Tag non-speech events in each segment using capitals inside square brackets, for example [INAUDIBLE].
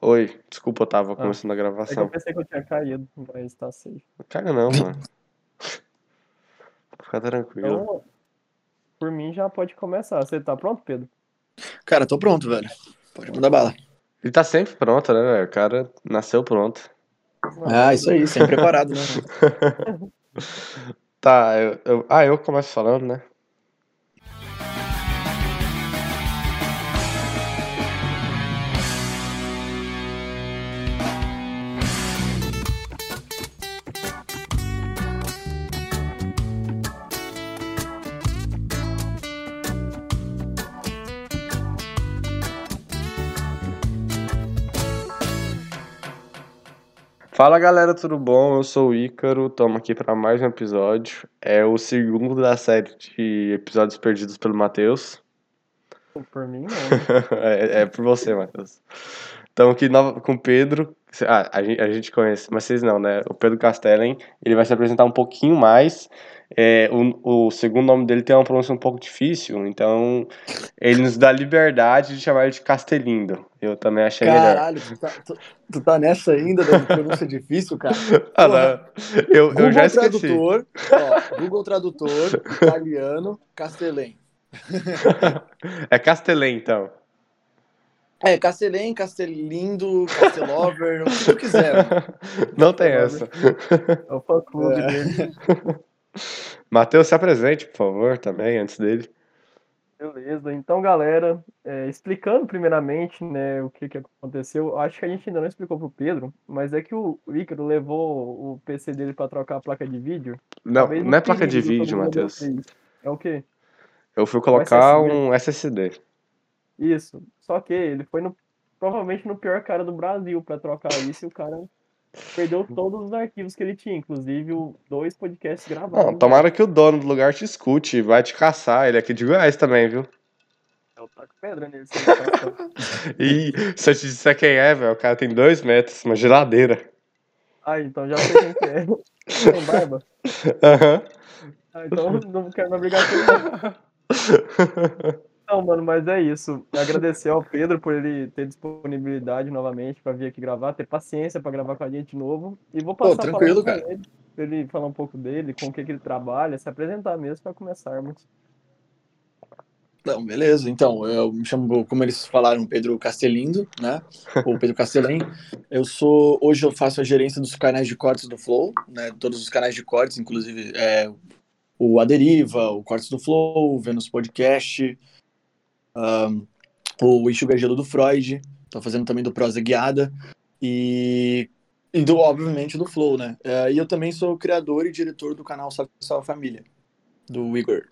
Oi, desculpa, eu tava Ah, começando a É que eu gravação. pensei que eu tinha caído, mas tá safe. Caga não, mano. [LAUGHS] Fica tranquilo. Então, por mim já pode começar. Você tá pronto, Pedro? Cara, tô pronto, velho. Pode mandar bala. Ele tá sempre pronto, né, velho? O cara nasceu pronto. Ah, isso aí, sempre preparado, né? [LAUGHS] [LAUGHS] Tá, eu, eu- ah, eu começo falando, né? Fala galera, tudo bom? Eu sou o Ícaro, estamos aqui para mais um episódio. É o segundo da série de episódios perdidos pelo Matheus. Por mim, não. [LAUGHS] é, é por você, Matheus. Estamos aqui nova- com o Pedro. Ah, a gente, a gente conhece, mas vocês não, né? O Pedro Castellan. Ele vai se apresentar um pouquinho mais. É, o, o segundo nome dele tem uma pronúncia um pouco difícil, então ele nos dá liberdade de chamar ele de Castelindo. Eu também achei melhor. Caralho, tu tá, tu, tu tá nessa ainda da pronúncia difícil, cara? [LAUGHS] Ah, Porra. não. Eu, eu Google já esqueci. Tradutor, ó, Google Tradutor, italiano, castelém. [LAUGHS] É Castelém, então. É, castelém, castelindo, castelover, o que tu quiser. mano. [LAUGHS] Não tem essa. É o fã clube É. dele. Matheus, se apresente, por favor, também, antes dele. Beleza. Então, galera, é, explicando primeiramente, né, o que que aconteceu, eu acho que a gente ainda não explicou pro Pedro, mas é que o Ícaro levou o PC dele pra trocar a placa de vídeo. Não, Talvez não é placa de vídeo, Matheus. É o quê? Eu fui colocar SSD. um SSD. Isso. Só que ele foi no, provavelmente no pior cara do Brasil pra trocar isso e o cara perdeu todos os arquivos que ele tinha, inclusive o dois podcasts gravados. Não, tomara que o dono do lugar te escute, vai te caçar. Ele é aqui de Goiás também, viu? Eu taco pedra nele. E [LAUGHS] [LAUGHS] se eu te disser quem é, velho, o cara tem dois metros, uma geladeira. ah, então já sei quem que é. [LAUGHS] Tem barba? Aham. Ah, então não quero mais brigar com ele. Não. Mano, mas é isso. Agradecer ao Pedro por ele ter disponibilidade novamente pra vir aqui gravar, ter paciência pra gravar com a gente de novo. E vou passar a tranquilo, cara. ele, pra ele falar um pouco dele, com o que, que ele trabalha, se apresentar mesmo pra começarmos. Não, beleza. Então, eu me chamo, como eles falaram, Pedro Castelindo, né? Ou Pedro Castelém. Eu sou, hoje eu faço a gerência dos canais de cortes do Flow, né? Todos os canais de cortes, inclusive é, o Aderiva, o Cortes do Flow, o Vênus Podcast, ahn, o Enxuga Gelo do Freud. Tô fazendo também do Prosa Guiada e, e do, obviamente, do Flow, né? É, e eu também sou criador e diretor do canal Salve Salve Família, do Igor.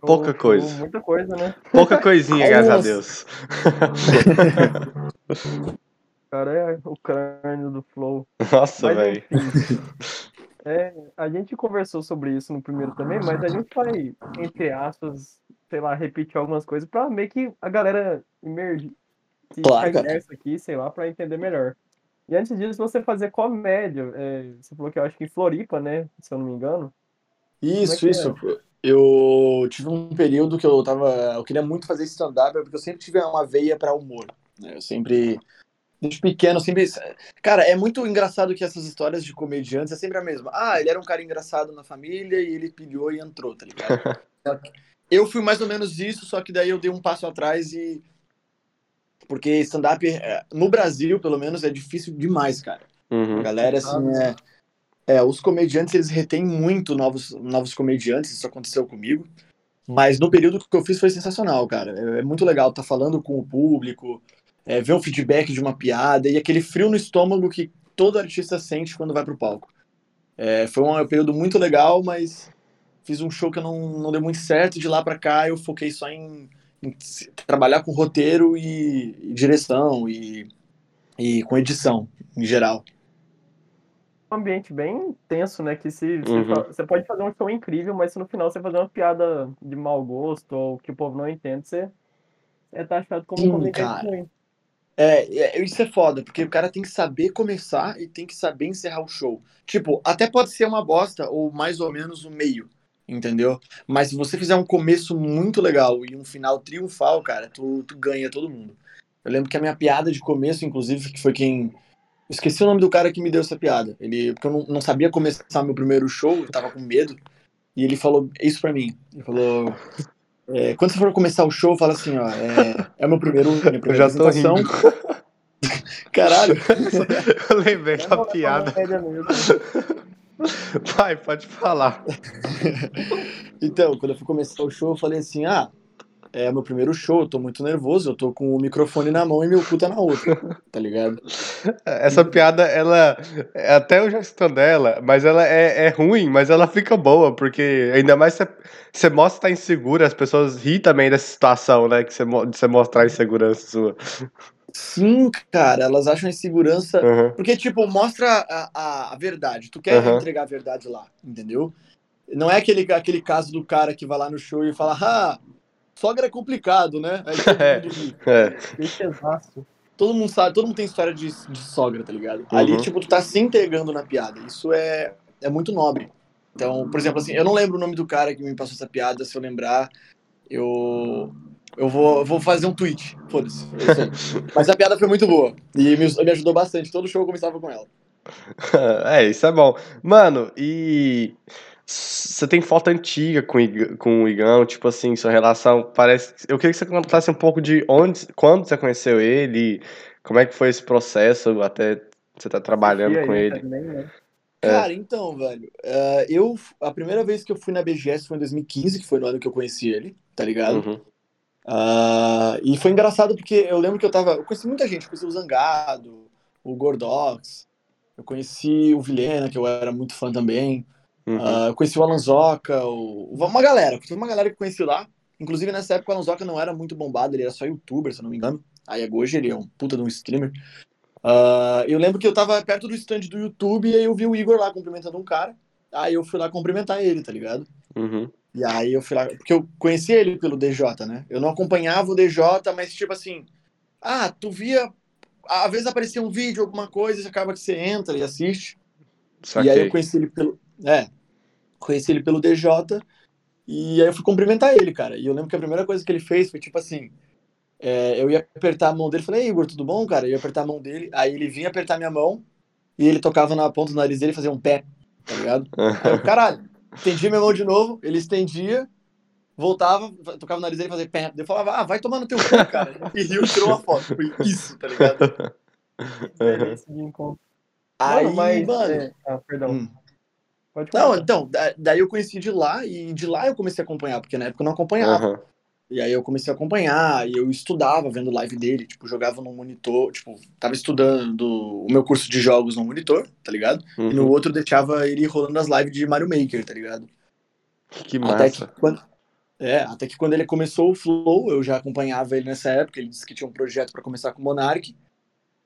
Pouca coisa. Muita coisa, né? Pouca coisinha, graças a. Deus. O cara é o crânio do Flow. Nossa, velho. É, a gente conversou sobre isso no primeiro também, mas a gente vai, entre aspas, sei lá, repetir algumas coisas pra meio que a galera emergir. Se Claro, imersa aqui, sei lá, pra entender melhor. E antes disso, você fazer comédia. é, você falou que eu acho que em Floripa, né? Se eu não me engano. Isso, que é? isso. Eu tive um período que eu tava. Eu queria muito fazer stand-up, porque eu sempre tive uma veia pra humor. né? Eu sempre. Desde pequeno, sempre. Cara, é muito engraçado que essas histórias de comediantes é sempre a mesma. Ah, ele era um cara engraçado na família e ele pilhou e entrou, tá ligado? [LAUGHS] Eu fui mais ou menos isso, só que daí eu dei um passo atrás e. Porque stand-up, é, no Brasil, pelo menos, é difícil demais, cara. A Uhum. galera, assim, é, é, os comediantes, eles retêm muito novos, novos comediantes, isso aconteceu comigo, mas no período que eu fiz foi sensacional, cara, é, é muito legal estar falando com o público, é, ver o feedback de uma piada e aquele frio no estômago que todo artista sente quando vai pro palco. É, foi um período muito legal, mas fiz um show que não, não deu muito certo, de lá pra cá eu foquei só em, em trabalhar com roteiro e, e direção e, e com edição, em geral. Um ambiente bem tenso, né? Que se você, Uhum. você pode fazer um show incrível, mas se no final você fazer uma piada de mau gosto ou que o povo não entende, você é taxado como Sim, um comediante ruim. É, é, isso é foda, porque o cara tem que saber começar e tem que saber encerrar o show. Tipo, até pode ser uma bosta ou mais ou menos o meio, entendeu? Mas se você fizer um começo muito legal e um final triunfal, cara, tu, tu ganha todo mundo. Eu lembro que a minha piada de começo, inclusive, que foi quem. Eu esqueci o nome do cara que me deu essa piada. Ele, porque eu não, não sabia começar meu primeiro show, eu tava com medo. E ele falou isso pra mim. Ele falou. é, quando você for começar o show, fala assim, ó. É, é o meu primeiro, minha Eu primeira já tô apresentação. rindo. [LAUGHS] Caralho. Eu lembrei É da uma piada. [LAUGHS] Vai, pode falar. [LAUGHS] Então, quando eu fui começar o show, eu falei assim: ah, é meu primeiro show, eu tô muito nervoso, eu tô com o microfone na mão e meu cu tá na outra, [LAUGHS] tá ligado? Essa piada, ela. Até eu já escutando ela, mas ela é, é ruim, mas ela fica boa, porque ainda mais você, mostra que tá insegura, as pessoas riem também dessa situação, né? Que você, mostrar a insegurança sua. Sim, cara, elas acham insegurança. Uhum. Porque, tipo, mostra a, a, verdade. Tu quer Aham. entregar a verdade lá, entendeu? Não é aquele, aquele caso do cara que vai lá no show e fala, ah, sogra é complicado, né? Aí todo [LAUGHS] É. mundo. É. Clichêzaço. todo mundo sabe, todo mundo tem história de, de sogra, tá ligado? Ali, Uhum. tipo, tu tá se entregando na piada. Isso é, é muito nobre. Então, por exemplo, assim, eu não lembro o nome do cara que me passou essa piada, se eu lembrar, eu. Eu vou, vou fazer um tweet. Foda-se. é. Mas a piada foi muito boa. E me, me ajudou bastante. Todo show eu começava com ela. [LAUGHS] É, isso é bom. Mano, e você tem foto antiga com, com o Igão, tipo assim, sua relação parece. Eu queria que você contasse um pouco de onde, quando você conheceu ele, como é que foi esse processo até você tá trabalhando com ele. também, né? Cara, então, velho, eh, eu. A primeira vez que eu fui na BGS foi em 2015, que foi no ano que eu conheci ele, tá ligado? Uhum. Ah, e foi engraçado porque eu lembro que eu tava. Eu conheci muita gente, eu conheci o Zangado, o Gordox, eu conheci o Vilhena, que eu era muito fã também. Uhum. Ah, eu conheci o Alanzoca, o... uma galera, teve uma galera que eu conheci lá. Inclusive nessa época o Alanzoca não era muito bombado, ele era só youtuber, se eu não me engano. Aí hoje ele é um puta de um streamer. Ah, eu lembro que eu tava perto do stand do YouTube e aí eu vi o Igor lá cumprimentando um cara. Aí eu fui lá cumprimentar ele, tá ligado? Uhum. E aí eu fui lá, porque eu conheci ele pelo DJ, né? Eu não acompanhava o DJ, mas tipo assim, ah, tu via, às vezes aparecia um vídeo, alguma coisa, e acaba que você entra e assiste. E aí Saquei. eu conheci ele pelo, é, conheci ele pelo DJ e aí eu fui cumprimentar ele, cara. E eu lembro que a primeira coisa que ele fez foi tipo assim, é, eu ia apertar a mão dele, falei, Ei, Igor, tudo bom, cara? Eu ia apertar a mão dele, aí ele vinha apertar minha mão e ele tocava na ponta do nariz dele e fazia um pé, tá ligado? Aí [LAUGHS] eu, caralho, estendia minha mão de novo, ele estendia, voltava, tocava o nariz dele e fazia pé. Eu falava, ah, vai tomar no teu cu, cara. E riu e tirou uma foto. Foi isso, tá ligado? Uhum. Experiência de encontro. Aí, Mano, mas. mano. é, Ah, perdão. hum. Pode Não, então, da- daí eu conheci de lá e de lá eu comecei a acompanhar, porque na época eu não acompanhava. Uhum. E aí eu comecei a acompanhar e eu estudava vendo live dele, tipo, jogava no monitor, tipo, tava estudando o meu curso de jogos no monitor, tá ligado? E no Uhum. outro deixava ele rolando as lives de Mario Maker, tá ligado? Que Até que massa. quando, é, até que quando ele começou o Flow, eu já acompanhava ele nessa época, ele disse que tinha um projeto pra começar com o Monark.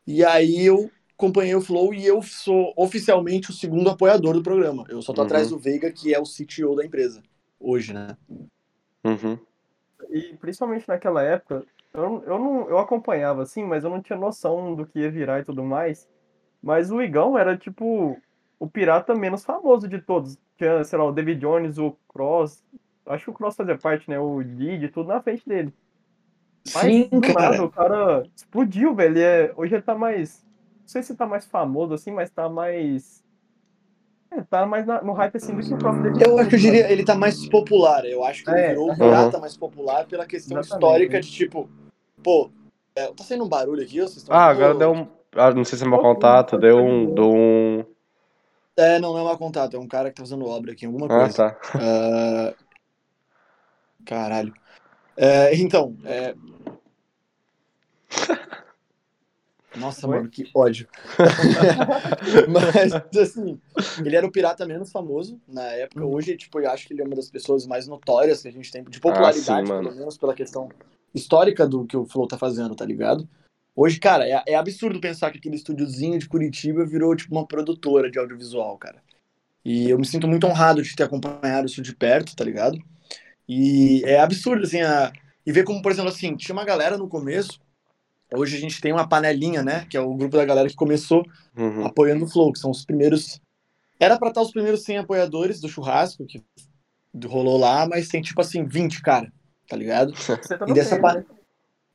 E aí eu acompanhei o Flow e eu sou oficialmente o segundo apoiador do programa. Eu só tô Uhum. atrás do Veiga, que é o CTO da empresa hoje, né? Uhum. E principalmente naquela época, eu, eu, não, eu acompanhava assim, mas eu não tinha noção do que ia virar e tudo mais. Mas o Igão era tipo o pirata menos famoso de todos. Tinha, sei lá, o David Jones, o Cross. Acho que o Cross fazia parte, né? O Didi, tudo na frente dele. Mas Sim, do cara. nada, o cara explodiu, velho. Ele é- hoje ele tá mais. Não sei se tá mais famoso assim, mas tá mais. É, tá mais na- no hype assim do que o próprio David Eu acho que eu diria, ele tá mais popular. Eu acho que ele É, virou o aham. pirata mais popular pela questão Exatamente. histórica de tipo, pô, é, tá saindo um barulho aqui, ou vocês estão Ah, ouvindo? agora deu um. ah, não sei se é meu contato, deu um. de Deu um. É, não, não é mau contato, é um cara que tá fazendo obra aqui, alguma Ah, coisa. tá. Ah, Caralho. É, então, é... [LAUGHS] Nossa, Oi? mano, que ódio. [LAUGHS] Mas, assim, ele era o pirata menos famoso na época. Uhum. Hoje, tipo, eu acho que ele é uma das pessoas mais notórias que a gente tem, de popularidade, Ah, sim, pelo menos pela questão histórica do que o Flow tá fazendo, tá ligado? Hoje, cara, é, é absurdo pensar que aquele estúdiozinho de Curitiba virou, tipo, uma produtora de audiovisual, cara. E eu me sinto muito honrado de ter acompanhado isso de perto, tá ligado? E é absurdo, assim, a... e ver como, por exemplo, assim, tinha uma galera no começo, hoje a gente tem uma panelinha, né, que é o grupo da galera que começou Uhum. apoiando o Flow, que são os primeiros... Era pra estar os primeiros 100 apoiadores do churrasco, que rolou lá, mas tem, tipo assim, 20, cara, tá ligado? [LAUGHS] Você tá E no dessa meio, pa- né?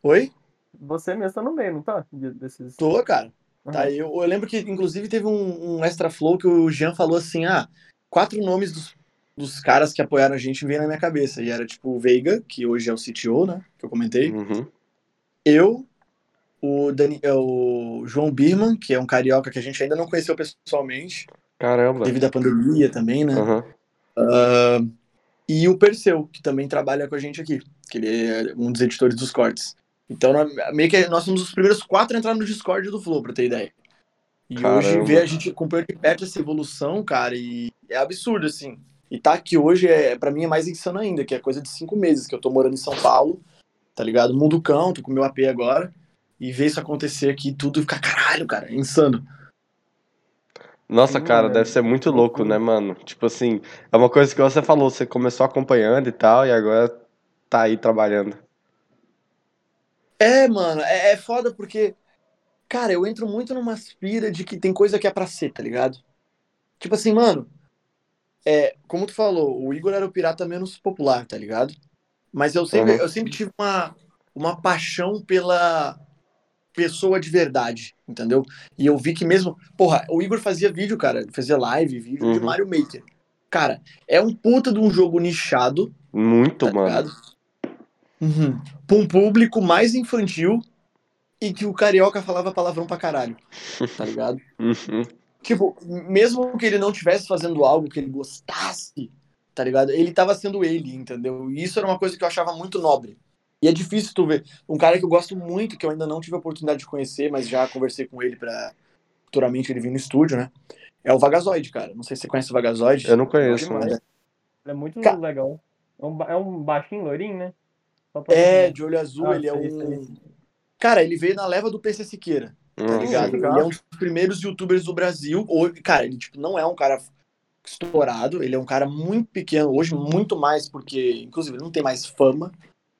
Oi? você mesmo tá no meio, não tá? De- Desses... Tô, cara. Aham. Tá, eu, eu lembro que, inclusive, teve um, um extra flow que o Jean falou assim: ah, quatro nomes dos, dos caras que apoiaram a gente vêm na minha cabeça. E era tipo o Veiga, que hoje é o CTO, né? Que eu comentei. Uhum. Eu, o, Dani, é, o João Birman, que é um carioca que a gente ainda não conheceu pessoalmente, Caramba. devido à pandemia também, né? Aham. Ah, e o Perseu, que também trabalha com a gente aqui, que ele é um dos editores dos cortes. Então, meio que nós somos os primeiros quatro a entrar no Discord do Flow, pra ter ideia. E hoje Caramba. ver a gente acompanhando de perto essa evolução, cara, e é absurdo, assim. E tá aqui hoje, é, pra mim, é mais insano ainda, que é coisa de cinco meses, que eu tô morando em São Paulo, tá ligado? Mundo cão, tô com meu AP agora, e ver isso acontecer aqui tudo e ficar, caralho, cara, é insano. Nossa, cara, mano. deve ser muito louco, né, mano? Tipo assim, é uma coisa que você falou, você começou acompanhando e tal, e agora tá aí trabalhando. É, mano, é, é foda porque, cara, eu entro muito numa aspira de que tem coisa que é pra ser, tá ligado? Tipo assim, mano, é, como tu falou, o Igor era o pirata menos popular, tá ligado? Mas eu sempre, Uhum. eu sempre tive uma, uma paixão pela pessoa de verdade, entendeu? E eu vi que mesmo, porra, o Igor fazia vídeo, cara, fazia live, vídeo de Uhum. Mario Maker. Cara, é um puta de um jogo nichado, Muito, tá mano. Uhum. Pra um público mais infantil e que o carioca falava palavrão pra caralho, tá ligado? [LAUGHS] Uhum. tipo, mesmo que ele não estivesse fazendo algo que ele gostasse, tá ligado? Ele tava sendo ele, entendeu? E isso era uma coisa que eu achava muito nobre. E é difícil tu ver. Um cara que eu gosto muito, que eu ainda não tive a oportunidade de conhecer, mas já conversei com ele pra futuramente ele vir no estúdio, né? É o Vagazoide, cara. Não sei se você conhece o Vagazoide. Eu não conheço, mano. Ele é muito Ca- legal. É um, é um baixinho loirinho, né? É, de olho azul, Ah, ele é um. Cara, ele veio na leva do PC Siqueira, tá Uhum. ligado? Ele é um dos primeiros youtubers do Brasil. Hoje, cara, ele tipo, não é um cara estourado, ele é um cara muito pequeno, hoje muito mais, porque, inclusive, ele não tem mais fama,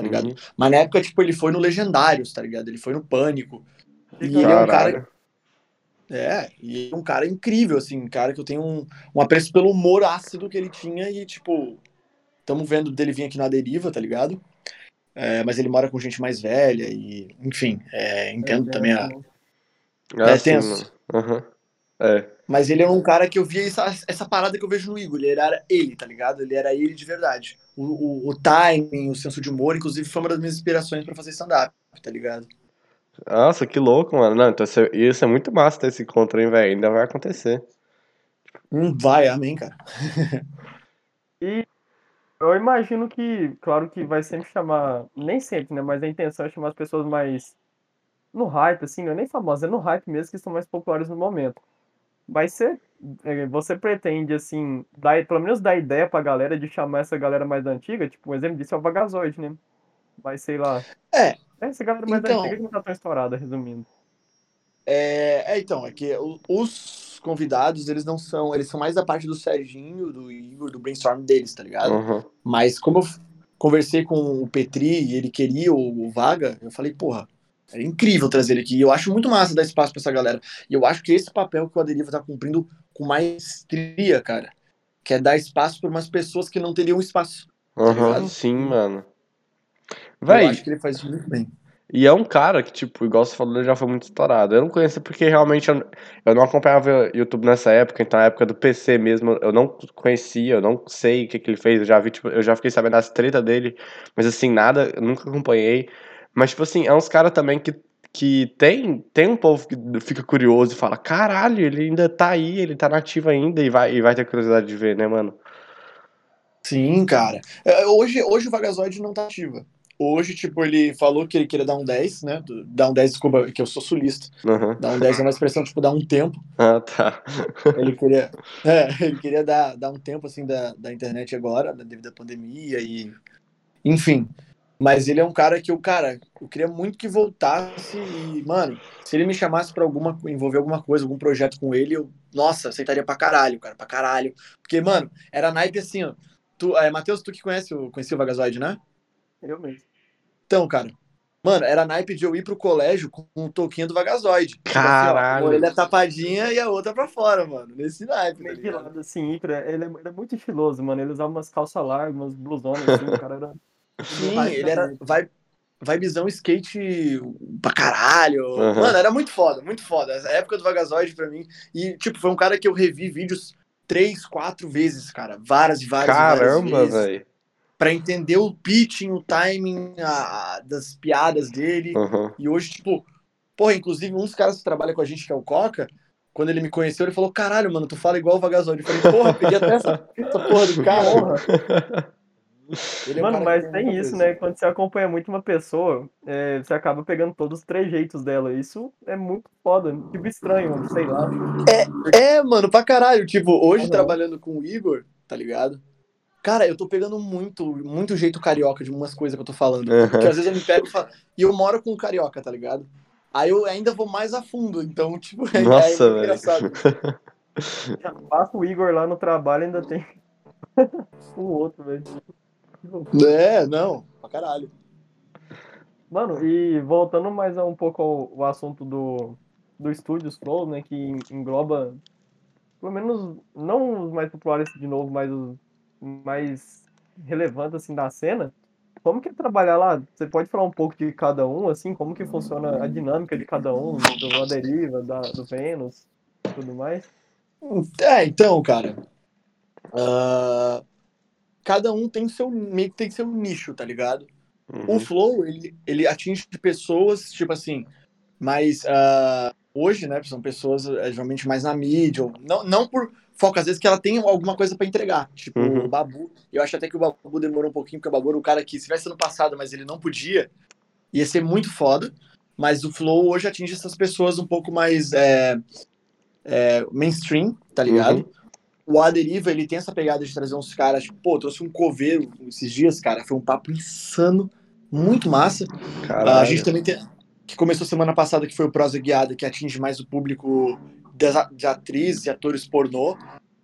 tá ligado? Uhum. Mas na época, tipo, ele foi no Legendários, tá ligado? Ele foi no Pânico. E Fica- ele é um cara. Caralho. É, e ele é um cara incrível, assim, um cara que eu tenho um, um apreço pelo humor ácido que ele tinha e, tipo, estamos vendo dele vir aqui na deriva, tá ligado? É, mas ele mora com gente mais velha e, enfim, é, entendo É, também a. Ah, É sim, tenso. Aham. É. Mas ele é um cara que eu via essa, essa parada que eu vejo no Igor. Ele era ele, tá ligado? Ele era ele de verdade. O, o, o timing, o senso de humor, inclusive, foi uma das minhas inspirações pra fazer stand-up, tá ligado? Nossa, que louco, mano. Não, então isso é- isso é muito massa ter esse encontro, hein, velho? Ainda vai acontecer. Hum, vai, amém, cara. Eu imagino que, claro que vai sempre chamar, nem sempre, né? Mas a intenção é chamar as pessoas mais no hype, assim, não é nem famosas, é no hype mesmo, que estão mais populares no momento. Vai ser, você pretende, assim, dar, pelo menos dar ideia pra galera de chamar essa galera mais antiga, tipo, um exemplo disso é o Vagazoide, né? Vai, sei lá. É. Essa galera mais Então- antiga que não tá tão estourada, resumindo. É, é, então, é que os convidados, eles não são. Eles são mais da parte do Serginho, do Igor, do brainstorm deles, tá ligado? Uhum. Mas como eu conversei com o Petri e ele queria o, o Vaga, eu falei, porra, é incrível trazer ele aqui. Eu acho muito massa dar espaço pra essa galera. E eu acho que esse papel que o Aderiva tá cumprindo com maestria, cara. Que é dar espaço para umas pessoas que não teriam espaço. Uhum. ligado? Sim, mano. Eu Véi, acho que ele faz isso muito bem. E é um cara que, tipo, igual você falou, ele já foi muito estourado. Eu não conheço porque realmente eu, eu não acompanhava YouTube nessa época, então na época do PC mesmo, eu não conhecia, eu não sei o que, que ele fez. Eu já vi, tipo, eu já fiquei sabendo das treta dele, mas assim, nada, eu nunca acompanhei. Mas, tipo assim, é uns caras também que, que tem, tem um povo que fica curioso e fala, caralho, ele ainda tá aí, ele tá nativo ainda e vai, e vai ter curiosidade de ver, né, mano? Sim, cara. É, Hoje, hoje o Vagazoide não tá ativa. Hoje, tipo, ele falou que ele queria dar um 10, né? Dar um 10, desculpa, que eu sou sulista. Uhum. Dar um 10 é uma expressão, tipo, dar um tempo. Ah, tá. Ele queria, é, ele queria dar, dar um tempo, assim, da, da internet agora, devido à pandemia e... Enfim. Mas ele é um cara que eu, cara, eu queria muito que voltasse e, mano, se ele me chamasse pra alguma, envolver alguma coisa, algum projeto com ele, eu, nossa, aceitaria pra caralho, cara, pra caralho. Porque, mano, era naipe assim, ó. Tu, é, Matheus, tu que conhece, o- conhecia o Vagazoide, né? Eu mesmo. Então, cara, mano, era naipe de eu ir pro colégio com um toquinho do Vagazoide. Tipo assim, ó, Caralho. uma orelha tapadinha e a outra pra fora, mano. Nesse naipe, tá Meio de lado, assim, ele é, ele é muito estiloso, mano. Ele usava umas calças largas, umas blusonas, assim, o cara era. Sim, Vai ele era. Vai vibezão skate pra caralho. Uhum. Mano, era muito foda, muito foda. Essa época do Vagazoide pra mim. E, tipo, foi um cara que eu revi vídeos três, quatro vezes, cara. Várias e várias Caramba, várias vezes. velho. Pra entender o pitching, o timing a- a- das piadas dele. Uhum. E hoje, tipo, porra, inclusive um dos caras que trabalha com a gente, que é o Coca, quando ele me conheceu, ele falou: caralho, mano, tu fala igual o Vagazoide. Eu falei, porra, peguei até essa, essa porra do cara. Porra. [LAUGHS] Ele é um Mano, mas tem isso, coisa. né? Quando você acompanha muito uma pessoa, é, você acaba pegando todos os trejeitos dela. Isso é muito foda. Tipo estranho, sei lá. É, mano, pra caralho. Tipo, hoje Aham. trabalhando com o Igor, tá ligado? Cara, eu tô pegando muito, muito jeito carioca de umas coisas que eu tô falando. Uhum. Porque às vezes eu me pego e falo. E eu moro com o carioca, tá ligado? Aí eu ainda vou mais a fundo. Então, [LAUGHS] tipo, é, Nossa, é velho. engraçado. Já passa o Igor lá no trabalho ainda tem [LAUGHS] o outro, velho. É, não, pra caralho. Mano, e voltando mais a um pouco ao, ao assunto do, do Studios Flow, né? Que en- engloba, pelo menos, não os mais populares de novo, mas os mais relevantes, assim, da cena. Como que é trabalhar lá? Você pode falar um pouco de cada um, assim? Como que funciona a dinâmica de cada um? Do La Deriva, da, do Vênus, tudo mais? É, então, cara. ah, cada um tem seu, meio que tem seu nicho, tá ligado? O Uhum. Flow, ele, ele atinge pessoas, tipo assim, mas ah, hoje, né, são pessoas eh, geralmente mais na mídia, ou não, não por foco, às vezes que ela tem alguma coisa pra entregar, tipo Uhum. o Babu, eu acho até que o Babu demorou um pouquinho, porque o Babu era o cara que, se tivesse ano passado, mas ele não podia, ia ser muito foda, mas o Flow hoje atinge essas pessoas um pouco mais é, é, mainstream, tá ligado? Uhum. O A Deriva, ele tem essa pegada de trazer uns caras, tipo, pô, trouxe um coveiro esses dias, cara, foi um papo insano, muito massa. Caralho. Ah, a gente também tem, que começou semana passada, que foi o Prosa Guiada, que atinge mais o público das, de atrizes e atores pornô,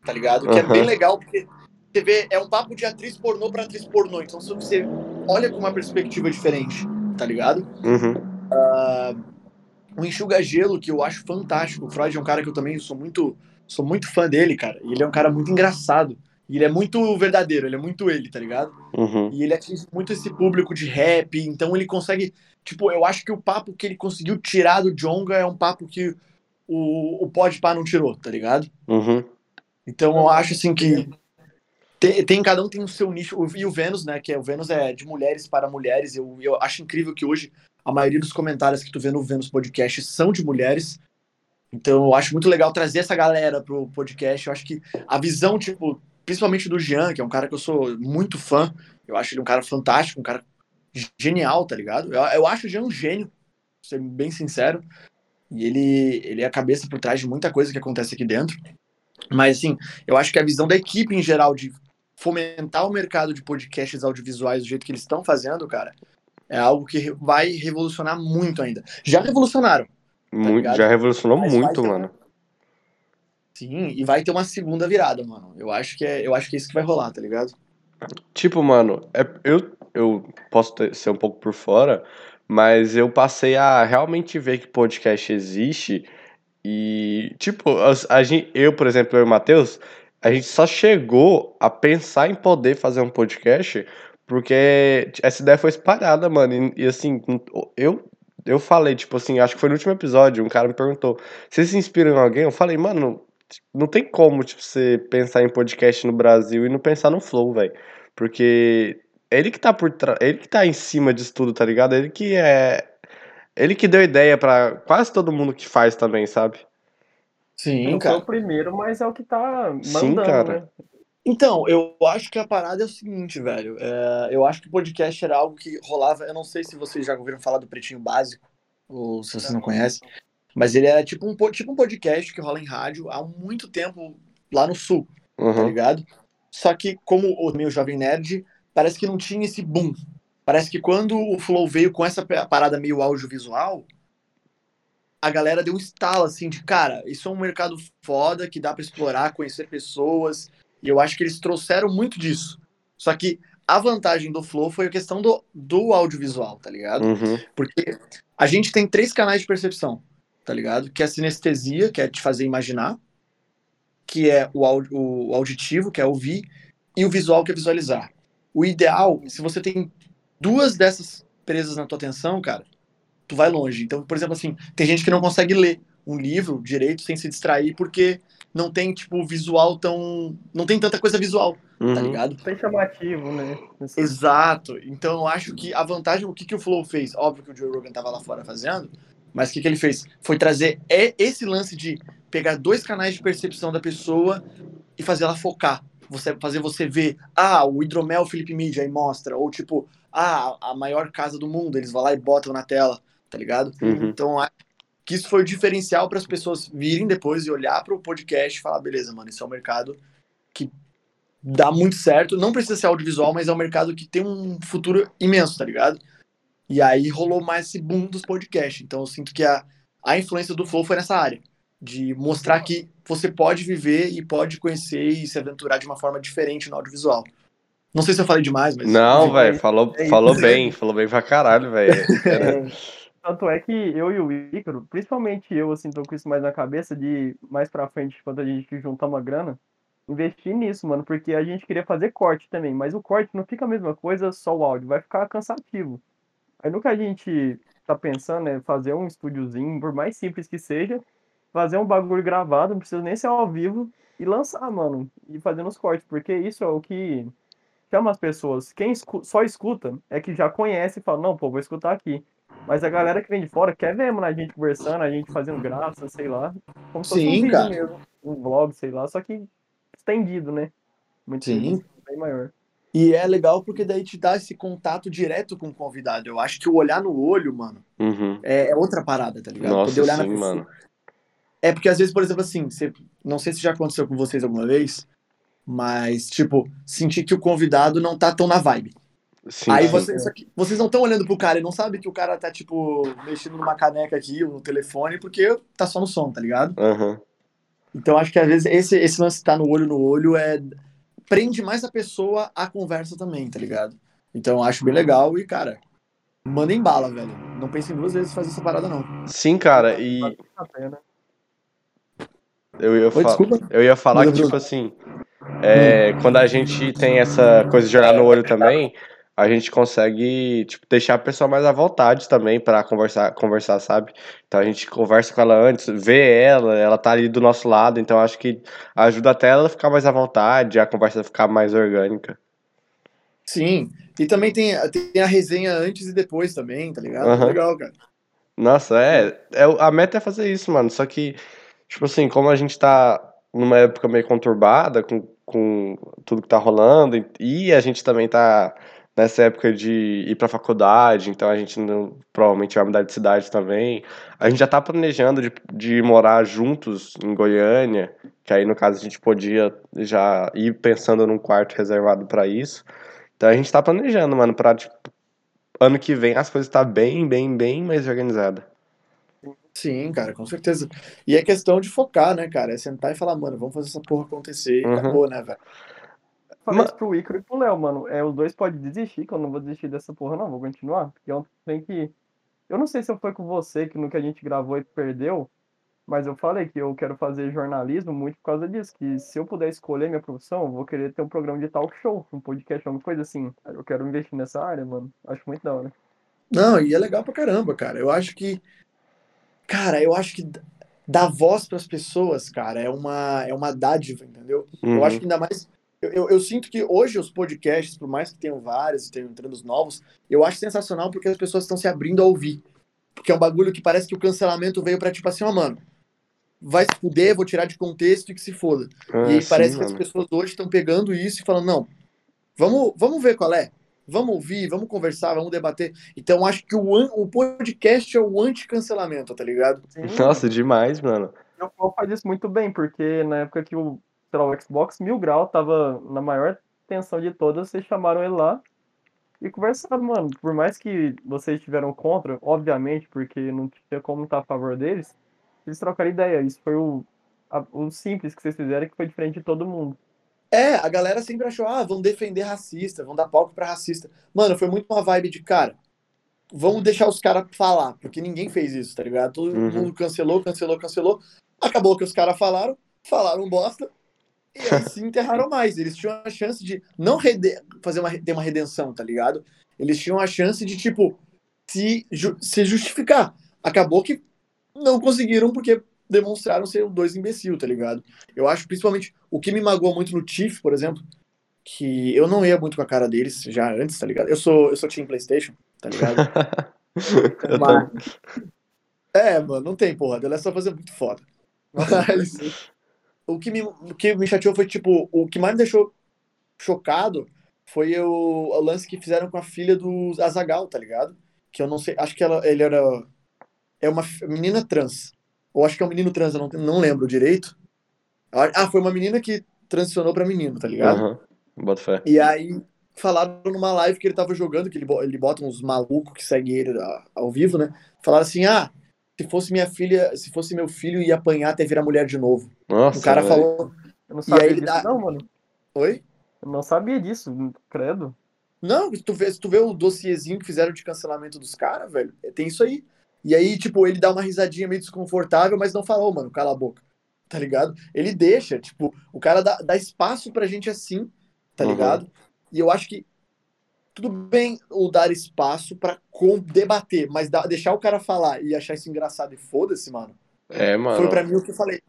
tá ligado? Que é Aham. bem legal, porque você vê, é um papo de atriz pornô pra atriz pornô, então se você olha com uma perspectiva diferente, tá ligado? Uhum. O Enxuga Gelo, que eu acho fantástico. O Freud é um cara que eu também sou muito, sou muito fã dele, cara. E ele é um cara muito engraçado. E ele é muito verdadeiro, ele é muito ele, tá ligado? Uhum. E ele atinge muito esse público de rap, então ele consegue. Tipo, eu acho que o papo que ele conseguiu tirar do Jonga é um papo que o, o Podpah não tirou, tá ligado? Uhum. Então eu acho assim que. Tem, tem- cada um tem o seu nicho. E o Vênus, né? Que é, o Vênus é de mulheres para mulheres. Eu, eu acho incrível que hoje a maioria dos comentários que tu vê no Vênus Podcast são de mulheres. Então eu acho muito legal trazer essa galera pro podcast. Eu acho que a visão, tipo, principalmente do Jean, que é um cara que eu sou muito fã. Eu acho ele um cara fantástico, um cara genial, tá ligado? Eu, eu acho o Jean um gênio, ser bem sincero. E ele, ele é a cabeça por trás de muita coisa que acontece aqui dentro. Mas, assim, eu acho que a visão da equipe em geral de fomentar o mercado de podcasts audiovisuais do jeito que eles estão fazendo, cara, é algo que vai revolucionar muito ainda. Já revolucionaram, Muito, ligado? já revolucionou Mas muito, mano. sim, e vai ter uma segunda virada, mano. Eu acho que é, eu acho que é isso que vai rolar, tá ligado? Tipo, mano, é, eu, eu posso ter- ser um pouco por fora, mas eu passei a realmente ver que podcast existe e, tipo, as- a, gente, eu, por exemplo, eu e o Matheus, a gente só chegou a pensar em poder fazer um podcast porque essa ideia foi espalhada, mano, e, e assim, eu, eu falei, tipo assim, acho que foi no último episódio, um cara me perguntou, você se inspira em alguém? Eu falei, mano, não tem como, tipo, você pensar em podcast no Brasil e não pensar no Flow, velho. Porque ele que tá por trás, ele que tá em cima disso tudo, tá ligado? Ele que é. Ele que deu ideia pra quase todo mundo que faz também, sabe? Sim, Não foi o primeiro, mas é o que tá mandando, Sim, cara. né? Então, eu acho que a parada é o seguinte, velho. É, eu acho que o podcast era algo que rolava. Eu não sei se vocês já ouviram falar do Pretinho Básico, ou se vocês não conhecem. Mas ele é tipo um, po- tipo um podcast que rola em rádio há muito tempo lá no sul, tá Uhum. ligado? Só que, como o meu Jovem Nerd, parece que não tinha esse boom. Parece que quando o Flow veio com essa parada meio audiovisual, a galera deu um estalo assim de, cara, isso é um mercado foda que dá pra explorar, conhecer pessoas. E eu acho que eles trouxeram muito disso. Só que a vantagem do Flow foi a questão do, do audiovisual, tá ligado? Uhum. Porque a gente tem três canais de percepção, tá ligado? Que é a sinestesia, que é te fazer imaginar, que é o, o auditivo, que é ouvir, e o visual, que é visualizar. O ideal, se você tem duas dessas presas na tua atenção, cara, tu vai longe. Então, por exemplo, assim, tem gente que não consegue ler um livro direito sem se distrair porque não tem, tipo, visual tão. Não tem tanta coisa visual, tá Uhum. ligado? Bem chamativo, né? Esse- Exato. Então eu acho que a vantagem, o que, que o Flow fez? Óbvio que o Joe Rogan tava lá fora fazendo, mas o que, que ele fez? Foi trazer é esse lance de pegar dois canais de percepção da pessoa e fazer ela focar. Você, fazer você ver, ah, o hidromel Felipe Mídia aí mostra, ou tipo, ah, a maior casa do mundo, eles vão lá e botam na tela, tá ligado? Uhum. Então, eu acho que isso foi o diferencial para as pessoas virem depois e olhar para o podcast e falar, beleza, mano, isso é um mercado que dá muito certo. Não precisa ser audiovisual, mas é um mercado que tem um futuro imenso, tá ligado? E aí rolou mais esse boom dos podcasts. Então, eu sinto que a, a influência do Flow foi nessa área. De mostrar que você pode viver e pode conhecer e se aventurar de uma forma diferente no audiovisual. Não sei se eu falei demais, mas. Não, velho, falou, é isso. falou bem, falou bem pra caralho, velho. [LAUGHS] Tanto é que eu e o Ícaro, principalmente eu, assim, tô com isso mais na cabeça de mais pra frente, quando a gente juntar uma grana, investir nisso, mano, porque a gente queria fazer corte também, mas o corte não fica a mesma coisa só o áudio, vai ficar cansativo. Aí que a gente tá pensando é fazer um estúdiozinho, por mais simples que seja, fazer um bagulho gravado, não precisa nem ser ao vivo, e lançar, mano, e fazendo os cortes, porque isso é o que chama as pessoas. Quem escu- só escuta é que já conhece e fala, não, pô, vou escutar aqui. Mas a galera que vem de fora quer ver, mano, a gente conversando, a gente fazendo graça, sei lá. Como se fosse um Sim, vídeo cara. mesmo, um vlog, sei lá, só que estendido, né? Muito Sim. bem maior. E é legal porque daí te dá esse contato direto com o convidado. Eu acho que o olhar no olho, mano, Uhum. é, é outra parada, tá ligado? Nossa, Poder olhar sim, na mano. É porque às vezes, por exemplo, assim, você, não sei se já aconteceu com vocês alguma vez, mas, tipo, sentir que o convidado não tá tão na vibe. Sim, Aí sim. você, só que vocês não estão olhando pro cara e não sabem que o cara tá, tipo, mexendo numa caneca aqui ou no telefone porque tá só no som, tá ligado? Aham. Então acho que às vezes esse, esse lance tá no olho no olho é. prende mais a pessoa à conversa também, tá ligado? Então eu acho bem legal e, cara, mandem bala, velho. Não pensem duas vezes em fazer essa parada, não. Sim, cara, e eu ia, Oi, fa- desculpa. eu ia falar Manda, que, tipo assim, é, quando a gente tem essa coisa de olhar no olho também, a gente consegue, tipo, deixar a pessoa mais à vontade também pra conversar, conversar, sabe? Então a gente conversa com ela antes, vê ela, ela tá ali do nosso lado, então acho que ajuda até ela a ficar mais à vontade, a conversa ficar mais orgânica. Sim. E também tem, tem a resenha antes e depois também, tá ligado? Aham. Legal, cara. Nossa, é, é. A meta é fazer isso, mano. Só que, tipo assim, como a gente tá numa época meio conturbada com, com tudo que tá rolando, e- e a gente também tá nessa época de ir pra faculdade, então a gente não, provavelmente vai mudar de cidade também. A gente já tá planejando de, de morar juntos em Goiânia, que aí no caso a gente podia já ir pensando num quarto reservado pra isso. Então a gente tá planejando, mano, pra, tipo, ano que vem as coisas tá bem, bem, bem mais organizada. Sim, cara, com certeza. E é questão de focar, né, cara? É sentar e falar, mano, vamos fazer essa porra acontecer Uhum. acabou, né, velho? Falei Ma- isso pro Ícaro e pro Léo, mano. É, os dois podem desistir, que eu não vou desistir dessa porra, não. Vou continuar. Porque ontem tem que. Eu não sei se foi com você que no que a gente gravou e perdeu, mas eu falei que eu quero fazer jornalismo muito por causa disso. Que se eu puder escolher minha profissão, eu vou querer ter um programa de talk show, um podcast, alguma coisa assim. Eu quero investir nessa área, mano. Acho muito da hora. Não, e é legal pra caramba, cara. Eu acho que. Cara, eu acho que dar voz pras pessoas, cara, é uma, é uma dádiva, entendeu? Eu Uhum. acho que ainda mais. Eu, eu, eu sinto que hoje os podcasts, por mais que tenham vários e tenham entrando os novos, eu acho sensacional porque as pessoas estão se abrindo a ouvir. Porque é um bagulho que parece que o cancelamento veio pra tipo assim, ó, mano, vai se fuder, vou tirar de contexto e que se foda. Ah, e aí sim, parece que as mano. pessoas hoje estão pegando isso e falando, não, vamos, vamos ver qual é. Vamos ouvir, vamos conversar, vamos debater. Então, acho que o, o podcast é o anti-cancelamento, tá ligado? Sim, Nossa, demais, mano. E o Flow faz isso muito bem, porque na época que o, sei lá, o Xbox Mil Grau tava na maior tensão de todas, vocês chamaram ele lá e conversaram, mano. Por mais que vocês tiveram contra, obviamente, porque não tinha como estar a favor deles, eles trocaram ideia. Isso foi o, a- o simples que vocês fizeram, que foi diferente de todo mundo. É, a galera sempre achou, ah, vão defender racista, vão dar palco pra racista. Mano, foi muito uma vibe de, cara, vamos deixar os caras falar, porque ninguém fez isso, tá ligado? Todo Uhum. mundo cancelou, cancelou, cancelou. Acabou que os caras falaram, falaram bosta, e aí se enterraram mais. Eles tinham a chance de não rede- fazer uma, ter uma redenção, tá ligado? Eles tinham a chance de, tipo, se, ju- se justificar. Acabou que não conseguiram porque demonstraram ser dois imbecil, tá ligado? Eu acho principalmente o que me magoou muito no Tiff, por exemplo, que eu não ia muito com a cara deles já antes, tá ligado? Eu sou eu sou Team PlayStation, tá ligado? [LAUGHS] Mas- É, mano, não tem, porra. The Last of Us é muito foda. Mas [LAUGHS] o que, me, o que me chateou foi, tipo, o que mais me deixou chocado foi o, o lance que fizeram com a filha do Azagal, tá ligado? Que eu não sei, acho que ela, ele era. É uma menina trans. Ou acho que é um menino trans, eu não, não lembro direito. Ah, foi uma menina que transicionou pra menino, tá ligado? Aham. Bota fé. E aí falaram numa live que ele tava jogando, que ele, ele bota uns malucos que seguem ele ao vivo, né? Falaram assim: ah, se fosse minha filha, se fosse meu filho, ia apanhar até virar mulher de novo. Nossa, o cara velho. falou. Eu não E sabia aí ele disso, dá- não, mano. Oi? Eu não sabia disso, credo. Não, se tu vê, se tu vê o dossiezinho que fizeram de cancelamento dos caras, velho, tem isso aí. E aí, tipo, ele dá uma risadinha meio desconfortável, mas não falou, mano, cala a boca. Tá ligado? Ele deixa, tipo, o cara dá, dá espaço pra gente assim, tá Uhum. ligado? E eu acho que tudo bem o dar espaço pra com- debater, mas dá- deixar o cara falar e achar isso engraçado e foda-se, mano. É, mano. Foi pra mim o que eu falei,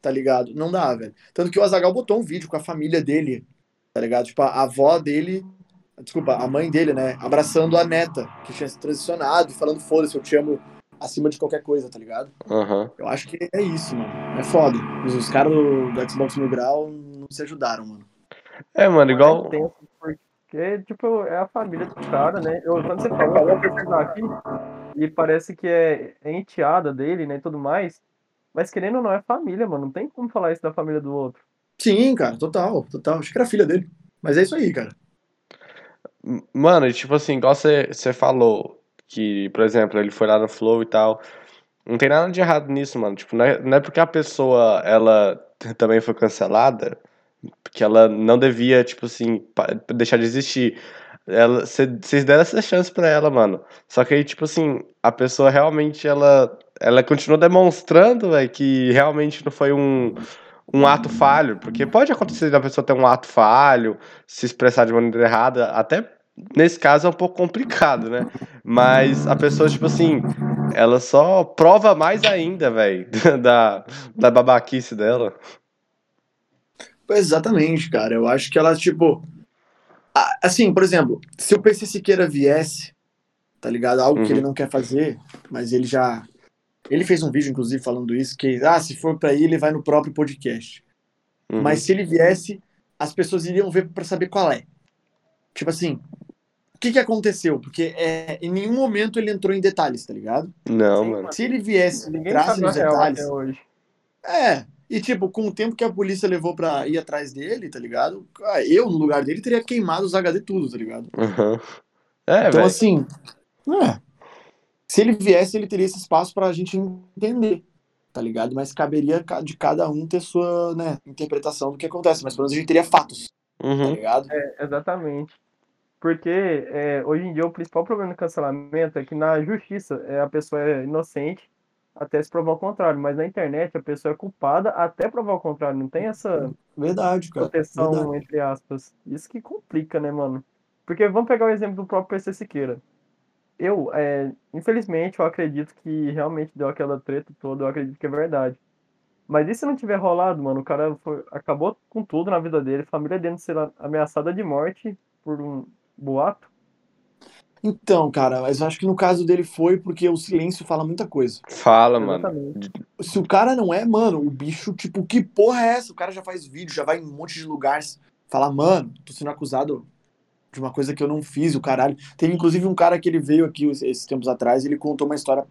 tá ligado? Não dá, velho. Tanto que o Azagal botou um vídeo com a família dele, tá ligado? Tipo, a avó dele, desculpa, a mãe dele, né? Abraçando a neta, que tinha se transicionado e falando, foda-se, eu te amo acima de qualquer coisa, tá ligado? Aham. Eu acho que é isso, mano. É foda. Os, os caras do, do Xbox Mil Grau não se ajudaram, mano. É, mano, igual. É porque, tipo, é a família do cara, né? Eu, quando você falou, eu pesquisar aqui, e parece que é, enteada dele, né, e tudo mais. Mas querendo ou não, é família, mano. Não tem como falar isso da família do outro. Sim, cara, total, total. Acho que era filha dele. Mas é isso aí, cara. Mano, e tipo assim, igual você você falou, que, por exemplo, ele foi lá no Flow e tal. Não tem nada de errado nisso, mano. Tipo, não é, não é porque a pessoa, ela também foi cancelada, que ela não devia, tipo assim, deixar de existir. Ela, vocês deram essa chance pra ela, mano. Só que aí, tipo assim, a pessoa realmente, ela, ela continua demonstrando, velho, que realmente não foi um, um ato falho. Porque pode acontecer da pessoa ter um ato falho, se expressar de maneira errada, até nesse caso é um pouco complicado, né? Mas a pessoa, tipo assim, ela só prova mais ainda, velho, [LAUGHS] da, da babaquice dela. Exatamente, cara. Eu acho que ela, tipo. Assim, por exemplo, se o PC Siqueira viesse, tá ligado? Algo que Uhum. ele não quer fazer, mas ele já. Ele fez um vídeo, inclusive, falando isso, que, ah, se for pra ir, ele vai no próprio podcast. Uhum. Mas se ele viesse, as pessoas iriam ver pra saber qual é. Tipo assim, o que que aconteceu? Porque é, em nenhum momento ele entrou em detalhes, tá ligado? Não, Sim, mano. Se ele viesse, Ninguém entrasse nos detalhes, até hoje. é, e tipo, com o tempo que a polícia levou pra ir atrás dele, tá ligado? Ah, Eu, no lugar dele, teria queimado os HD tudo, tá ligado? Uhum. É, então, velho. assim, é, se ele viesse, ele teria esse espaço pra gente entender, tá ligado? Mas caberia ca- de cada um ter sua, né, interpretação do que acontece. Mas pelo menos a gente teria fatos, tá Uhum. ligado? É, exatamente. Porque é, hoje em dia o principal problema do cancelamento é que na justiça é, a pessoa é inocente até se provar o contrário, mas na internet a pessoa é culpada até provar o contrário. Não tem essa Verdade, cara. proteção, Verdade. entre aspas. Isso que complica, né, mano? Porque vamos pegar o exemplo do próprio PC Siqueira. Eu, é, infelizmente, eu acredito que realmente deu aquela treta toda, eu acredito que é verdade. Mas e se não tiver rolado, mano? O cara foi- acabou com tudo na vida dele, a família dele ser ameaçada de morte por um boato. Então, cara, mas eu acho que no caso dele foi porque o silêncio fala muita coisa. Fala, mano. Exatamente. Se o cara não é, mano, o bicho, tipo, que porra é essa? O cara já faz vídeo, já vai em um monte de lugares, fala, mano, tô sendo acusado de uma coisa que eu não fiz, o caralho. Teve inclusive um cara que ele veio aqui esses tempos atrás, ele contou uma história,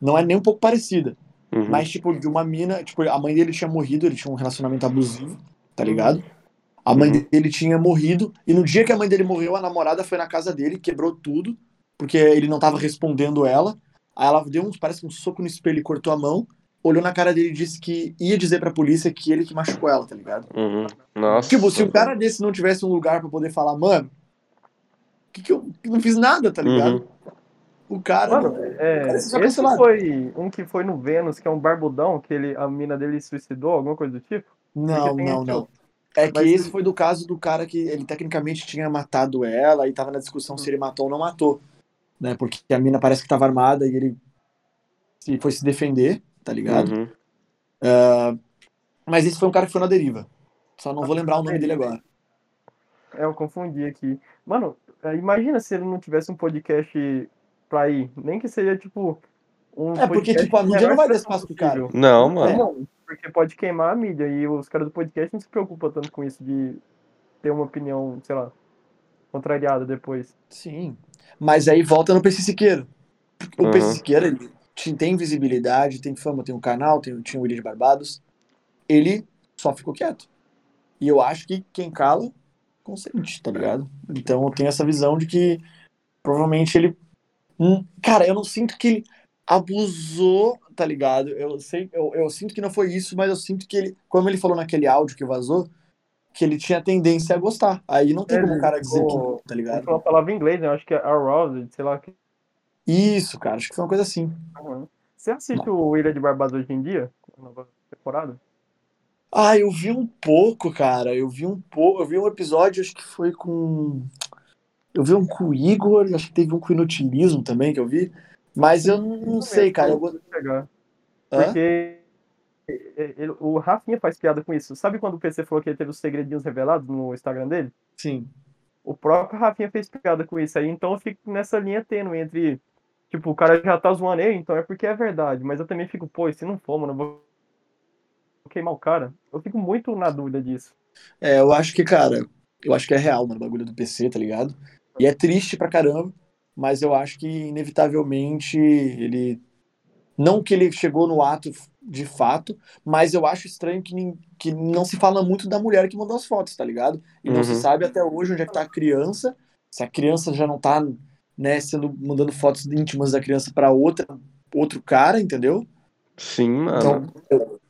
não é nem um pouco parecida, Uhum. mas, tipo, de uma mina, tipo, a mãe dele tinha morrido, ele tinha um relacionamento abusivo, tá ligado? A mãe Uhum. dele tinha morrido, e no dia que a mãe dele morreu, a namorada foi na casa dele, quebrou tudo, porque ele não tava respondendo ela. Aí ela deu um, parece que um soco no espelho e cortou a mão, olhou na cara dele e disse que ia dizer pra polícia que ele que machucou ela, tá ligado? Uhum. Nossa. Tipo, se um cara desse não tivesse um lugar pra poder falar, mano, que que eu não fiz nada, tá ligado? Uhum. O cara. Mano, é, cara esse cancelado. foi um que foi no Vênus, que é um barbudão, que ele, a mina dele suicidou, alguma coisa do tipo? não, não, não. É que Mas esse foi do caso do cara que ele tecnicamente tinha matado ela e tava na discussão se ele matou ou não matou. né? Porque a mina parece que tava armada e ele se foi se defender, tá ligado? Uhum. Mas esse foi um cara que foi na deriva. Só não vou lembrar o nome dele agora. É, eu confundi aqui. Mano, é, imagina se ele não tivesse um podcast pra ir. Nem que seja, tipo, um É, porque, tipo, a mídia não vai dar espaço pro cara. Não, É, mano. não, porque pode queimar a mídia e os caras do podcast não se preocupam tanto com isso de ter uma opinião, sei lá, contrariada depois. Sim. Mas aí volta no PC Siqueira. O Uhum. PC Siqueira, ele tem visibilidade, tem fama, tem um canal, tem, tinha o William de Barbados. Ele só ficou quieto. E eu acho que quem cala, consente, tá ligado? Então eu tenho essa visão de que provavelmente ele. Hum, cara, eu não sinto que ele abusou, tá ligado? Eu, sei, eu, eu sinto que não foi isso, mas eu sinto que ele, como ele falou naquele áudio que vazou, que ele tinha tendência a gostar. Aí não tem Ele como o cara dizer que, ficou- tá Ele ligado? uma palavra em inglês, né? Eu acho que é aroused, sei lá. que- Isso, cara, acho que foi uma coisa assim. Uhum. Você assiste o Ilha de Barbados hoje em dia? Nova temporada? Ah, eu vi um pouco, cara. Eu vi um pouco. Eu vi um episódio, acho que foi com. Eu vi um com o Igor, acho que teve um com o Inutilismo também que eu vi. Mas eu não sei, cara. Eu... Hã? Porque ele- o Rafinha faz piada com isso. Sabe quando o PC falou que ele teve os segredinhos revelados no Instagram dele? Sim. O próprio Rafinha fez piada com isso aí, então eu fico nessa linha tênue entre, tipo, o cara já tá zoando ele, então é porque é verdade, mas eu também fico, pô, e se não for, mano, eu vou queimar o cara. Eu fico muito na dúvida disso. É, eu acho que, cara, eu acho que é real, mano, o bagulho do PC, tá ligado? E é triste pra caramba, mas eu acho que, inevitavelmente, ele. Não que ele chegou no ato de fato, mas eu acho estranho que, nin- que não se fala muito da mulher que mandou as fotos, tá ligado? E não se Uhum. sabe até hoje onde é que tá a criança, se a criança já não tá, né, sendo, mandando fotos íntimas da criança pra outra, outro cara, entendeu? Sim, mano. Então, eu-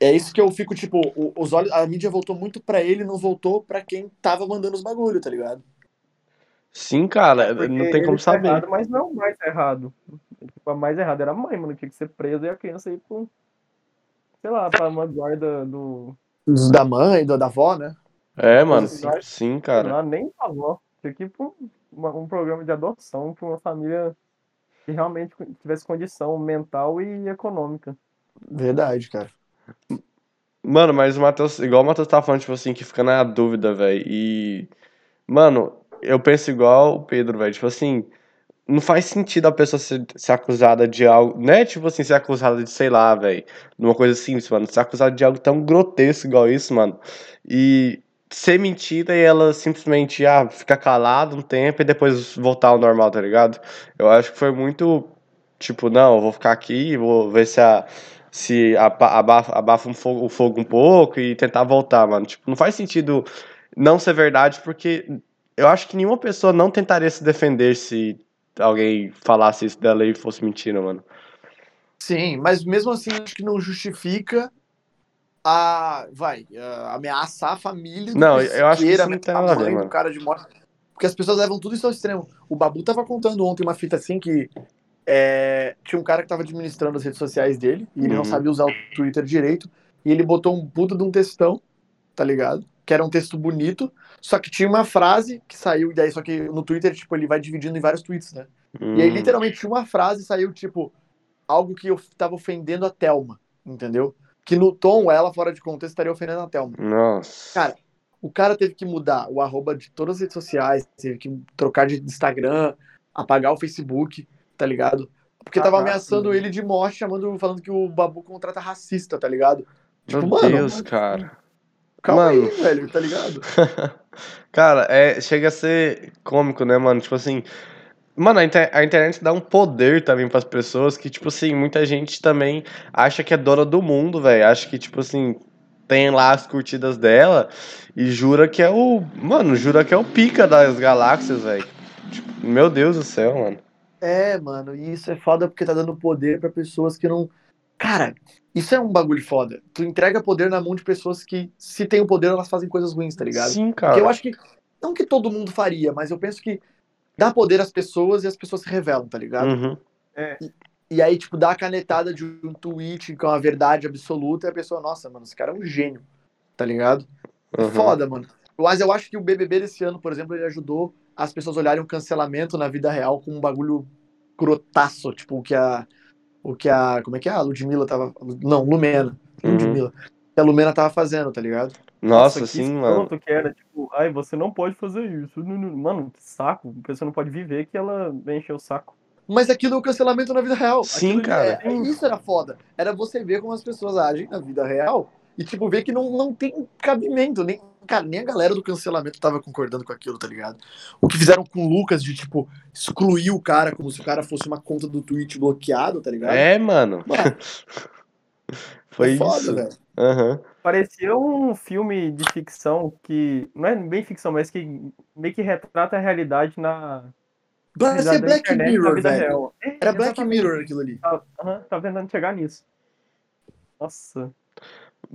é isso que eu fico, tipo, os olhos, a mídia voltou muito pra ele, não voltou pra quem tava mandando os bagulho, tá ligado? Sim, cara, Porque não tem como tá saber. Errado, mas não o mais errado. Tipo, a mais errada era a mãe, mano, tinha que ser presa e a criança ir pro, sei lá, pra uma guarda do... Da mãe, do, da avó, né? É, mano, Sim, sim, cara. lá, nem a avó. Tinha que ir pra um, uma- um programa de adoção pra uma família que realmente tivesse condição mental e econômica. Verdade, cara. Mano, mas o Matheus, igual o Matheus tava falando, tipo assim, que fica na dúvida, velho. E. Mano, eu penso igual o Pedro, velho. Tipo assim, não faz sentido a pessoa ser, ser acusada de algo. Não é tipo assim, ser acusada de, sei lá, velho. Uma coisa simples, mano. Ser acusada de algo tão grotesco igual isso, mano. E ser mentira e ela simplesmente, ah, ficar calada um tempo e depois voltar ao normal, tá ligado? Eu acho que foi muito. Tipo, não, eu vou ficar aqui, vou ver se a se abafa, abafa um fogo, o fogo um pouco e tentar voltar, mano. Tipo, não faz sentido não ser verdade, porque eu acho que nenhuma pessoa não tentaria se defender se alguém falasse isso dela e fosse mentira, mano. Sim, mas mesmo assim, acho que não justifica a. Vai, a ameaçar a família. do Não, eu acho que isso não tem nada a ver, mano. cara de morte. Porque as pessoas levam tudo isso ao extremo. O Babu tava contando ontem uma fita assim que é, tinha um cara que tava administrando as redes sociais dele e ele não Uhum. sabia usar o Twitter direito. E ele botou um puta de um textão, tá ligado? Que era um texto bonito, só que tinha uma frase que saiu, e daí, só que no Twitter, tipo, ele vai dividindo em vários tweets, né? E aí, Hum, literalmente, tinha uma frase e saiu, tipo, algo que eu tava ofendendo a Thelma, entendeu? Que no tom, ela, fora de contexto, estaria ofendendo a Thelma. Nossa. Cara, O cara teve que mudar o arroba de todas as redes sociais, teve que trocar de Instagram, apagar o Facebook, tá ligado? Porque tava ameaçando mano. ele de morte, chamando, falando que o Babu contrata racista, tá ligado? Meu Tipo, mano, Deus, cara. Calma Mano. aí, velho, tá ligado? [LAUGHS] Cara, é, chega a ser cômico, né, mano? Tipo assim. Mano, a, inter- a internet dá um poder também pras pessoas que, tipo assim, muita gente também acha que é dona do mundo, velho. Acha que, tipo assim, tem lá as curtidas dela e jura que é o. Mano, jura que é o pica das galáxias, velho. Tipo, meu Deus do céu, mano. É, mano, e isso é foda porque tá dando poder pra pessoas que não. Cara, isso é um bagulho foda. Tu entrega poder na mão de pessoas que, se tem o poder, elas fazem coisas ruins, tá ligado? Sim, Porque cara. eu acho que. Não que todo mundo faria, mas eu penso que dá poder às pessoas e as pessoas se revelam, tá ligado? Uhum. E aí, tipo, dá a canetada de um tweet com a verdade absoluta e a pessoa, nossa, mano, esse cara é um gênio, tá ligado? uhum. Foda, mano. Mas eu acho que o BBB desse ano, por exemplo, ele ajudou as pessoas olharem o cancelamento na vida real como um bagulho crotaço, tipo que a o que a como é que é a Ludmilla tava, não, Lumena, Uhum. Ludmilla. Que a Lumena tava fazendo, tá ligado? Nossa, que sim, mano. que era, tipo, ai, você não pode fazer isso. Mano, que saco. A pessoa não pode viver que ela encheu o saco. Mas aquilo é o cancelamento na vida real. Sim, Aquilo cara. é- é- isso era foda. Era você ver como as pessoas agem na vida real e, tipo, ver que não, não tem cabimento. Nem, cara, nem a galera do cancelamento tava concordando com aquilo, tá ligado? O que fizeram com o Lucas de, tipo, excluir o cara como se o cara fosse uma conta do Twitch bloqueado, tá ligado? É, mano. Mano, [LAUGHS] Foi é foda, isso. velho. Aham. Parecia um filme de ficção que. Não é bem ficção, mas que meio que retrata a realidade na. Parecia Black internet, na Mirror, vida velho. real. É, Era Black. Mirror aquilo ali. Tá, aham, tá tentando chegar nisso. Nossa.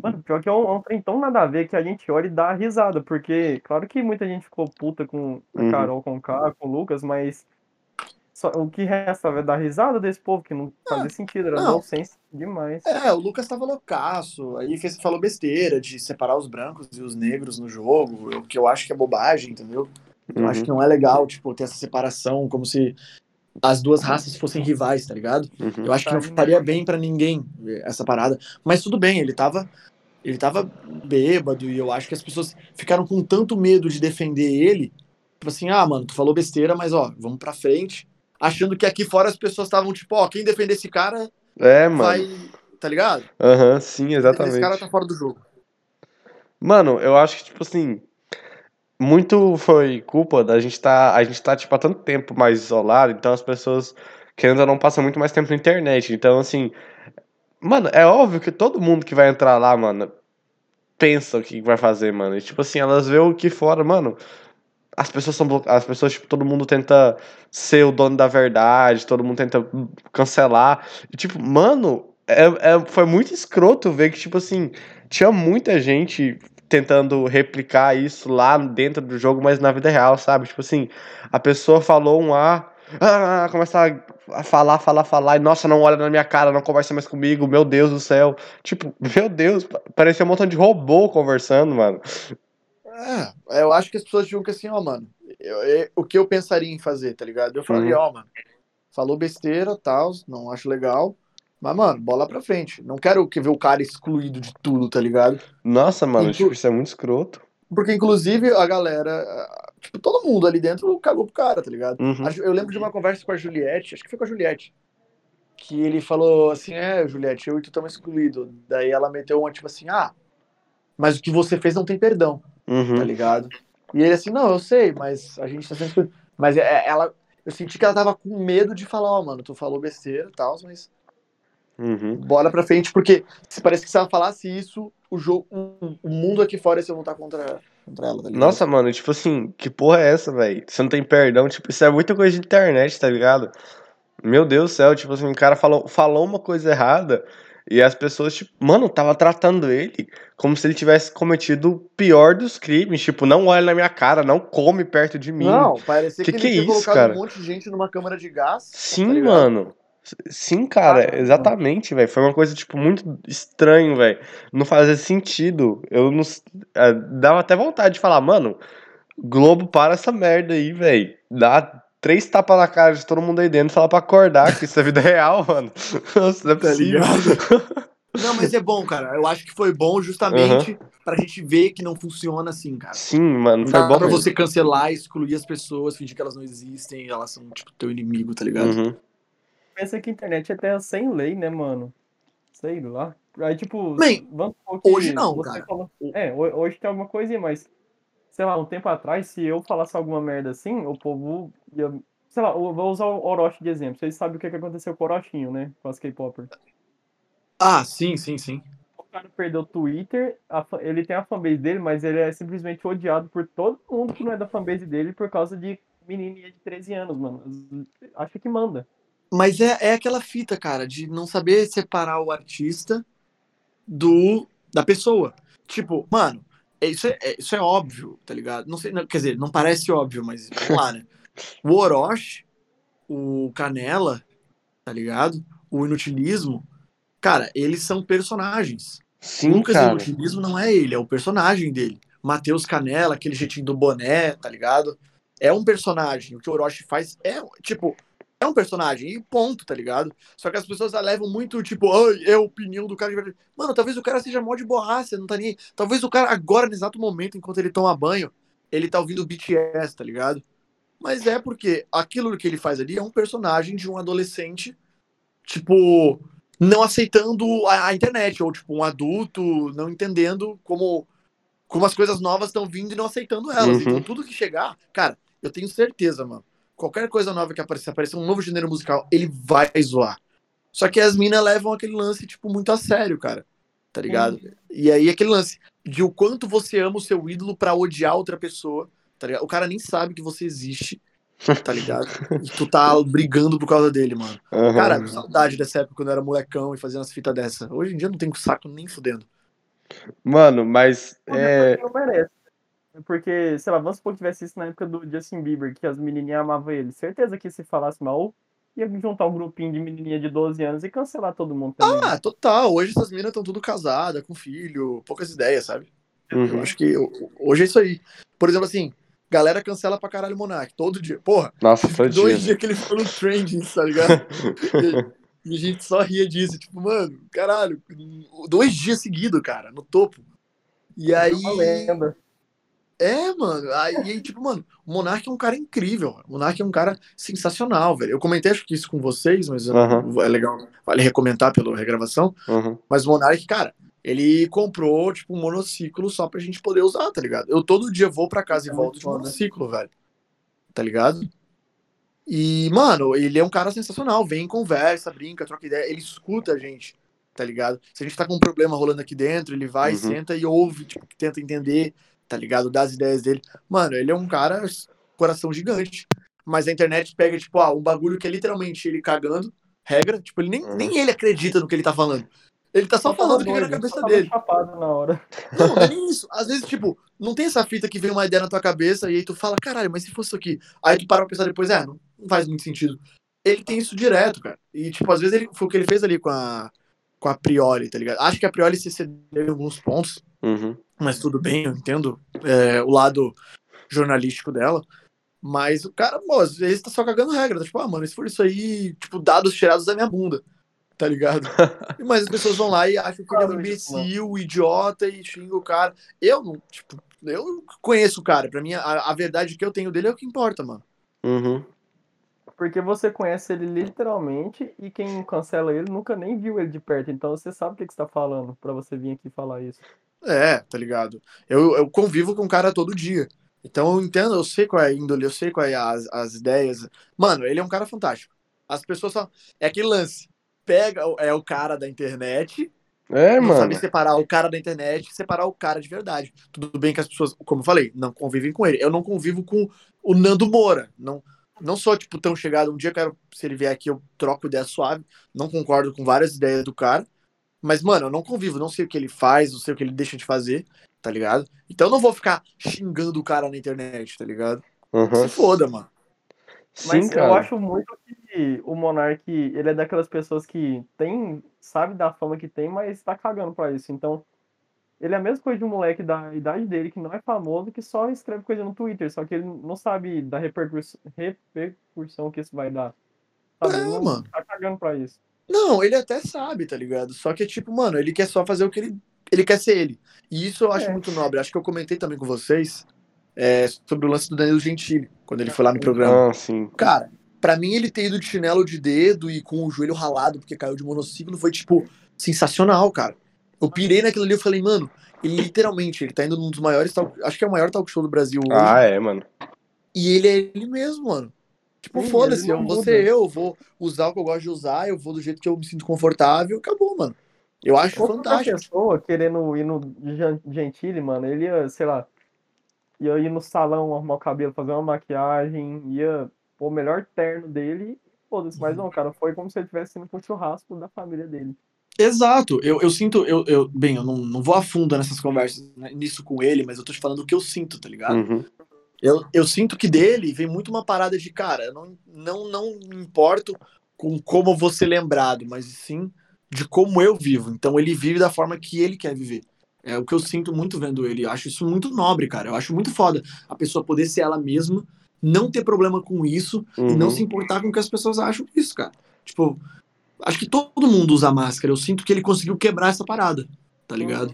Mano, pior que é um, é um trem tão nada a ver que a gente olha e dá risada, porque, claro que muita gente ficou puta com a Uhum. Carol, com o K, com o Lucas, mas só- o que resta é dar risada desse povo, que não fazia sentido, era nonsense demais. É, o Lucas tava loucaço. Aí fez, falou besteira de separar os brancos e os negros no jogo, o que eu acho que é bobagem, entendeu? Eu acho Uhum. que não é legal, tipo, ter essa separação como se as duas raças fossem rivais, tá ligado? Uhum. Eu acho que não faria bem pra ninguém essa parada. Mas tudo bem, ele tava. Ele tava bêbado e eu acho que as pessoas ficaram com tanto medo de defender ele. Tipo assim, ah, mano, tu falou besteira, mas ó, vamos pra frente. Achando que aqui fora as pessoas estavam tipo, ó, quem defender esse cara É, mano. vai. Tá ligado? Aham, sim, Esse exatamente. cara tá fora do jogo. Mano, eu acho que, tipo assim, muito foi culpa da gente tá, a gente tá, tipo, há tanto tempo mais isolado, então as pessoas, querendo ou não, passam muito mais tempo na internet. Então, assim, mano, é óbvio que todo mundo que vai entrar lá, mano, pensa o que vai fazer, mano. E, tipo assim, elas vê o que fora, mano. As pessoas são as pessoas, tipo, todo mundo tenta ser o dono da verdade, todo mundo tenta cancelar. E, tipo, mano, é, é- foi muito escroto ver que, tipo assim, tinha muita gente tentando replicar isso lá dentro do jogo, mas na vida real, sabe? Tipo assim, a pessoa falou um A, ah, começa a falar, falar, falar, e nossa, não olha na minha cara, não conversa mais comigo, meu Deus do céu. Tipo, [LAUGHS] meu Deus, pa- parecia um montão de robô conversando, mano. É, eu acho que as pessoas tinham que assim, ó, mano, eu- eu- o que eu pensaria em fazer, tá ligado? Eu falaria, ó, mano, falou besteira, tal, não acho legal, mas, mano, bola pra frente. Não quero que ver o cara excluído de tudo, tá ligado? Nossa, mano, Inclu- tipo, isso é muito escroto. Porque, inclusive, a galera, tipo, todo mundo ali dentro cagou pro cara, tá ligado? Uhum. Eu lembro de uma conversa com a Juliette, acho que foi com a Juliette, que ele falou assim, é, Juliette, eu e tu estamos excluídos. Daí ela meteu uma, tipo assim, ah, mas o que você fez não tem perdão. tá Uhum. ligado? E ele assim, não, eu sei, mas a gente tá sendo excluído. Mas é- ela, eu senti que ela tava com medo de falar, ó, mano, tu falou besteira e tal, mas Uhum. bola pra frente, porque se parece que se ela falasse isso, o jogo, o, mundo aqui fora ia se voltar contra, contra ela, tá? Nossa, mano, tipo assim, que porra é essa, velho? Você não tem perdão, tipo, isso é muita coisa de internet, tá ligado? Meu Deus do céu, tipo assim, o cara falou, falou uma coisa errada e as pessoas, tipo, mano, tava tratando ele como se ele tivesse cometido o pior dos crimes, tipo, não olha na minha cara, não come perto de mim. Não, parecia Que que, que ele é tinha isso, colocado cara? um monte de gente numa câmara de gás. tá Sim, ligado? mano. Sim, cara, Caramba. exatamente, velho. Foi uma coisa, tipo, muito estranho, velho. Não fazia sentido. Eu não. eh, Dava até vontade de falar, mano, Globo, para essa merda aí, velho. Dá três tapas na cara de todo mundo aí dentro e fala pra acordar, que isso é vida [LAUGHS] real, mano. [LAUGHS] Nossa, não é Tá possível. [LAUGHS] Não, mas é bom, cara. Eu acho que foi bom justamente pra gente ver que não funciona assim, cara. Sim, mano, Não foi dá bom pra mesmo. você cancelar, excluir as pessoas, fingir que elas não existem, elas são, tipo, teu inimigo, tá ligado? Uhum. Pensa que a internet é terra sem lei, né, mano? Sei lá. Aí, tipo, Bem, hoje não, cara. falou- É, ho- hoje tem alguma coisinha, mas, sei lá, um tempo atrás, se eu falasse alguma merda assim, o povo ia. Sei lá, eu vou usar o Orochi de exemplo. Vocês sabem o que, que aconteceu com o Orochinho, né? Com as K-Popper. Ah, sim, sim, sim. O cara perdeu o Twitter, fa- ele tem a fanbase dele, mas ele é simplesmente odiado por todo mundo que não é da fanbase dele por causa de menininha de 13 anos, mano. Acha que manda. Mas é, é aquela fita, cara, de não saber separar o artista do da pessoa. Tipo, mano, é- isso é, é- isso é óbvio, tá ligado? Não sei, não- quer dizer, não parece óbvio, mas vamos lá, né? O Orochi, o Canela, tá ligado? O Inutilismo, cara, eles são personagens. Sim, o Lucas cara. Inutilismo não é ele, é o personagem dele. Matheus Canela, aquele jeitinho do boné, tá ligado? É um personagem. O que o Orochi faz é, tipo, é um personagem e ponto, tá ligado? Só que as pessoas levam muito, tipo, ai, é a opinião do cara de verdade. Mano, talvez o cara seja mó de borracha, não tá nem. Talvez o cara, agora, no exato momento, enquanto ele toma banho, ele tá ouvindo BTS, tá ligado? Mas é porque aquilo que ele faz ali é um personagem de um adolescente, tipo, não aceitando a, a internet, ou tipo, um adulto não entendendo como, como as coisas novas estão vindo e não aceitando elas. Uhum. Então, tudo que chegar, cara, eu tenho certeza, mano. Qualquer coisa nova que aparecer, aparecer um novo gênero musical, ele vai zoar. Só que as minas levam aquele lance, tipo, muito a sério, cara. Tá ligado? E aí aquele lance de o quanto você ama o seu ídolo pra odiar outra pessoa, tá ligado? O cara nem sabe que você existe, tá ligado? [LAUGHS] E tu tá brigando por causa dele, mano. Aham. Cara, saudade dessa época quando eu era molecão e fazia umas fitas dessa. Hoje em dia eu não tenho saco nem fudendo. Mano, mas. Mas É... Não merece. Porque, sei lá, vamos supor que tivesse isso na época do Justin Bieber, que as menininhas amavam ele. Certeza que se falasse mal, ia juntar um grupinho de menininha de 12 anos e cancelar todo mundo também. Ah, total. Hoje essas minas estão tudo casadas, com filho, poucas ideias, sabe? Eu Uhum. acho que hoje é isso aí. Por exemplo, assim, galera cancela pra caralho o Monark, todo dia. Porra, Nossa, dia. dois dias que ele ficou no trending, tá ligado? [LAUGHS] E, e a gente só ria disso, tipo, mano, caralho, dois dias seguidos, cara, no topo. E aí. Uma lenda. É, mano. Aí, aí, tipo, mano, o Monark é um cara incrível. O Monark é um cara sensacional, velho. Eu comentei, acho que isso com vocês, mas Aham. é legal, vale recomentar pela regravação. Uhum. Mas o Monark, cara, ele comprou, tipo, um monociclo só pra gente poder usar, tá ligado? Eu todo dia vou pra casa e É volto muito de foda. monociclo, velho. Tá ligado? E, mano, ele é um cara sensacional. Vem, conversa, brinca, troca ideia. Ele escuta a gente, tá ligado? Se a gente tá com um problema rolando aqui dentro, ele vai, Uhum. senta e ouve, tipo, tenta entender, tá ligado? Dá as ideias dele. Mano, ele é um cara, coração gigante. Mas a internet pega, tipo, ah, um bagulho que é literalmente ele cagando, regra. Tipo, ele nem, Uhum. nem ele acredita no que ele tá falando. Ele tá só falando o que vem na cabeça só tava dele. chapado na hora. Não, não é [LAUGHS] nem isso. Às vezes, tipo, não tem essa fita que vem uma ideia na tua cabeça e aí tu fala, caralho, mas se fosse isso aqui? Aí tu para pra pensar depois, é, não, não faz muito sentido. Ele tem isso direto, cara. E, tipo, às vezes ele, foi o que ele fez ali com a, com a Priori, tá ligado? Acho que a Priori se cedeu em alguns pontos, Uhum. Mas tudo bem, eu entendo é, o lado jornalístico dela. Mas o cara, pô, às vezes tá só cagando regra. Tá? Tipo, ah, mano, se for isso aí, tipo, dados tirados da minha bunda. Tá ligado? [LAUGHS] Mas as pessoas vão lá e acham que ele é um imbecil, idiota e xinga o cara. Eu não, tipo, eu conheço o cara. Pra mim, a, a verdade que eu tenho dele é o que importa, mano. Uhum. Porque você conhece ele literalmente e quem cancela ele nunca nem viu ele de perto. Então você sabe o que, que você tá falando pra você vir aqui falar isso. É, tá ligado? Eu, eu convivo com o cara todo dia. Então eu entendo, eu sei qual é a índole, eu sei qual é as, as ideias. Mano, ele é um cara fantástico. As pessoas só. É aquele lance. Pega, o- é o cara da internet, É, mano. sabe separar o cara da internet e separar o cara de verdade. Tudo bem que as pessoas, como eu falei, não convivem com ele. Eu não convivo com o Nando Moura. Não, não sou, tipo, tão chegado. Um dia quero, se ele vier aqui, eu troco ideia suave. Não concordo com várias ideias do cara. Mas, mano, eu não convivo, não sei o que ele faz, não sei o que ele deixa de fazer, tá ligado? Então eu não vou ficar xingando o cara na internet, tá ligado? Uhum. Se foda, mano. Mas Sim, eu acho muito que o Monark, ele é daquelas pessoas que tem, sabe da fama que tem, mas tá cagando pra isso. Então, ele é a mesma coisa de um moleque da idade dele, que não é famoso, que só escreve coisa no Twitter, só que ele não sabe da repercussão, repercussão que isso vai dar. Sabe? É, ele não mano. tá cagando pra isso. Não, ele até sabe, tá ligado? Só que, tipo, mano, ele quer só fazer o que ele. Ele quer ser ele. E isso eu acho É. muito nobre. Acho que eu comentei também com vocês é, sobre o lance do Danilo Gentili, quando ele foi lá no programa. Ah, sim. Cara, pra mim ele ter ido de chinelo de dedo e com o joelho ralado porque caiu de monociclo foi, tipo, sensacional, cara. Eu pirei naquilo ali e falei, mano, ele literalmente, ele tá indo num dos maiores, talk- acho que é o maior talk show do Brasil hoje. Ah, é, mano. E ele é ele mesmo, mano. Tipo, foda-se, eu não vou ser eu, vou usar o que eu gosto de usar, eu vou do jeito que eu me sinto confortável, acabou, mano. Eu acho Outra fantástico. pessoa querendo ir no Gen- Gentili, mano, ele ia, sei lá, ia ir no salão arrumar o cabelo, fazer uma maquiagem, ia pôr o melhor terno dele, foda-se, mas Uhum. não, cara, foi como se ele estivesse indo pro churrasco da família dele. Exato, eu, eu sinto, eu, eu, bem, eu não, não vou a fundo nessas conversas, né, nisso com ele, mas eu tô te falando o que eu sinto, tá ligado? Uhum. Eu, eu sinto que dele vem muito uma parada de, cara, eu não, não, não me importo com como eu vou ser lembrado, mas sim de como eu vivo. Então ele vive da forma que ele quer viver. É o que eu sinto muito vendo ele. Eu acho isso muito nobre, cara. Eu acho muito foda a pessoa poder ser ela mesma, não ter problema com isso e não Uhum. se importar com o que as pessoas acham disso, cara. Tipo, acho que todo mundo usa máscara. Eu sinto que ele conseguiu quebrar essa parada, tá ligado?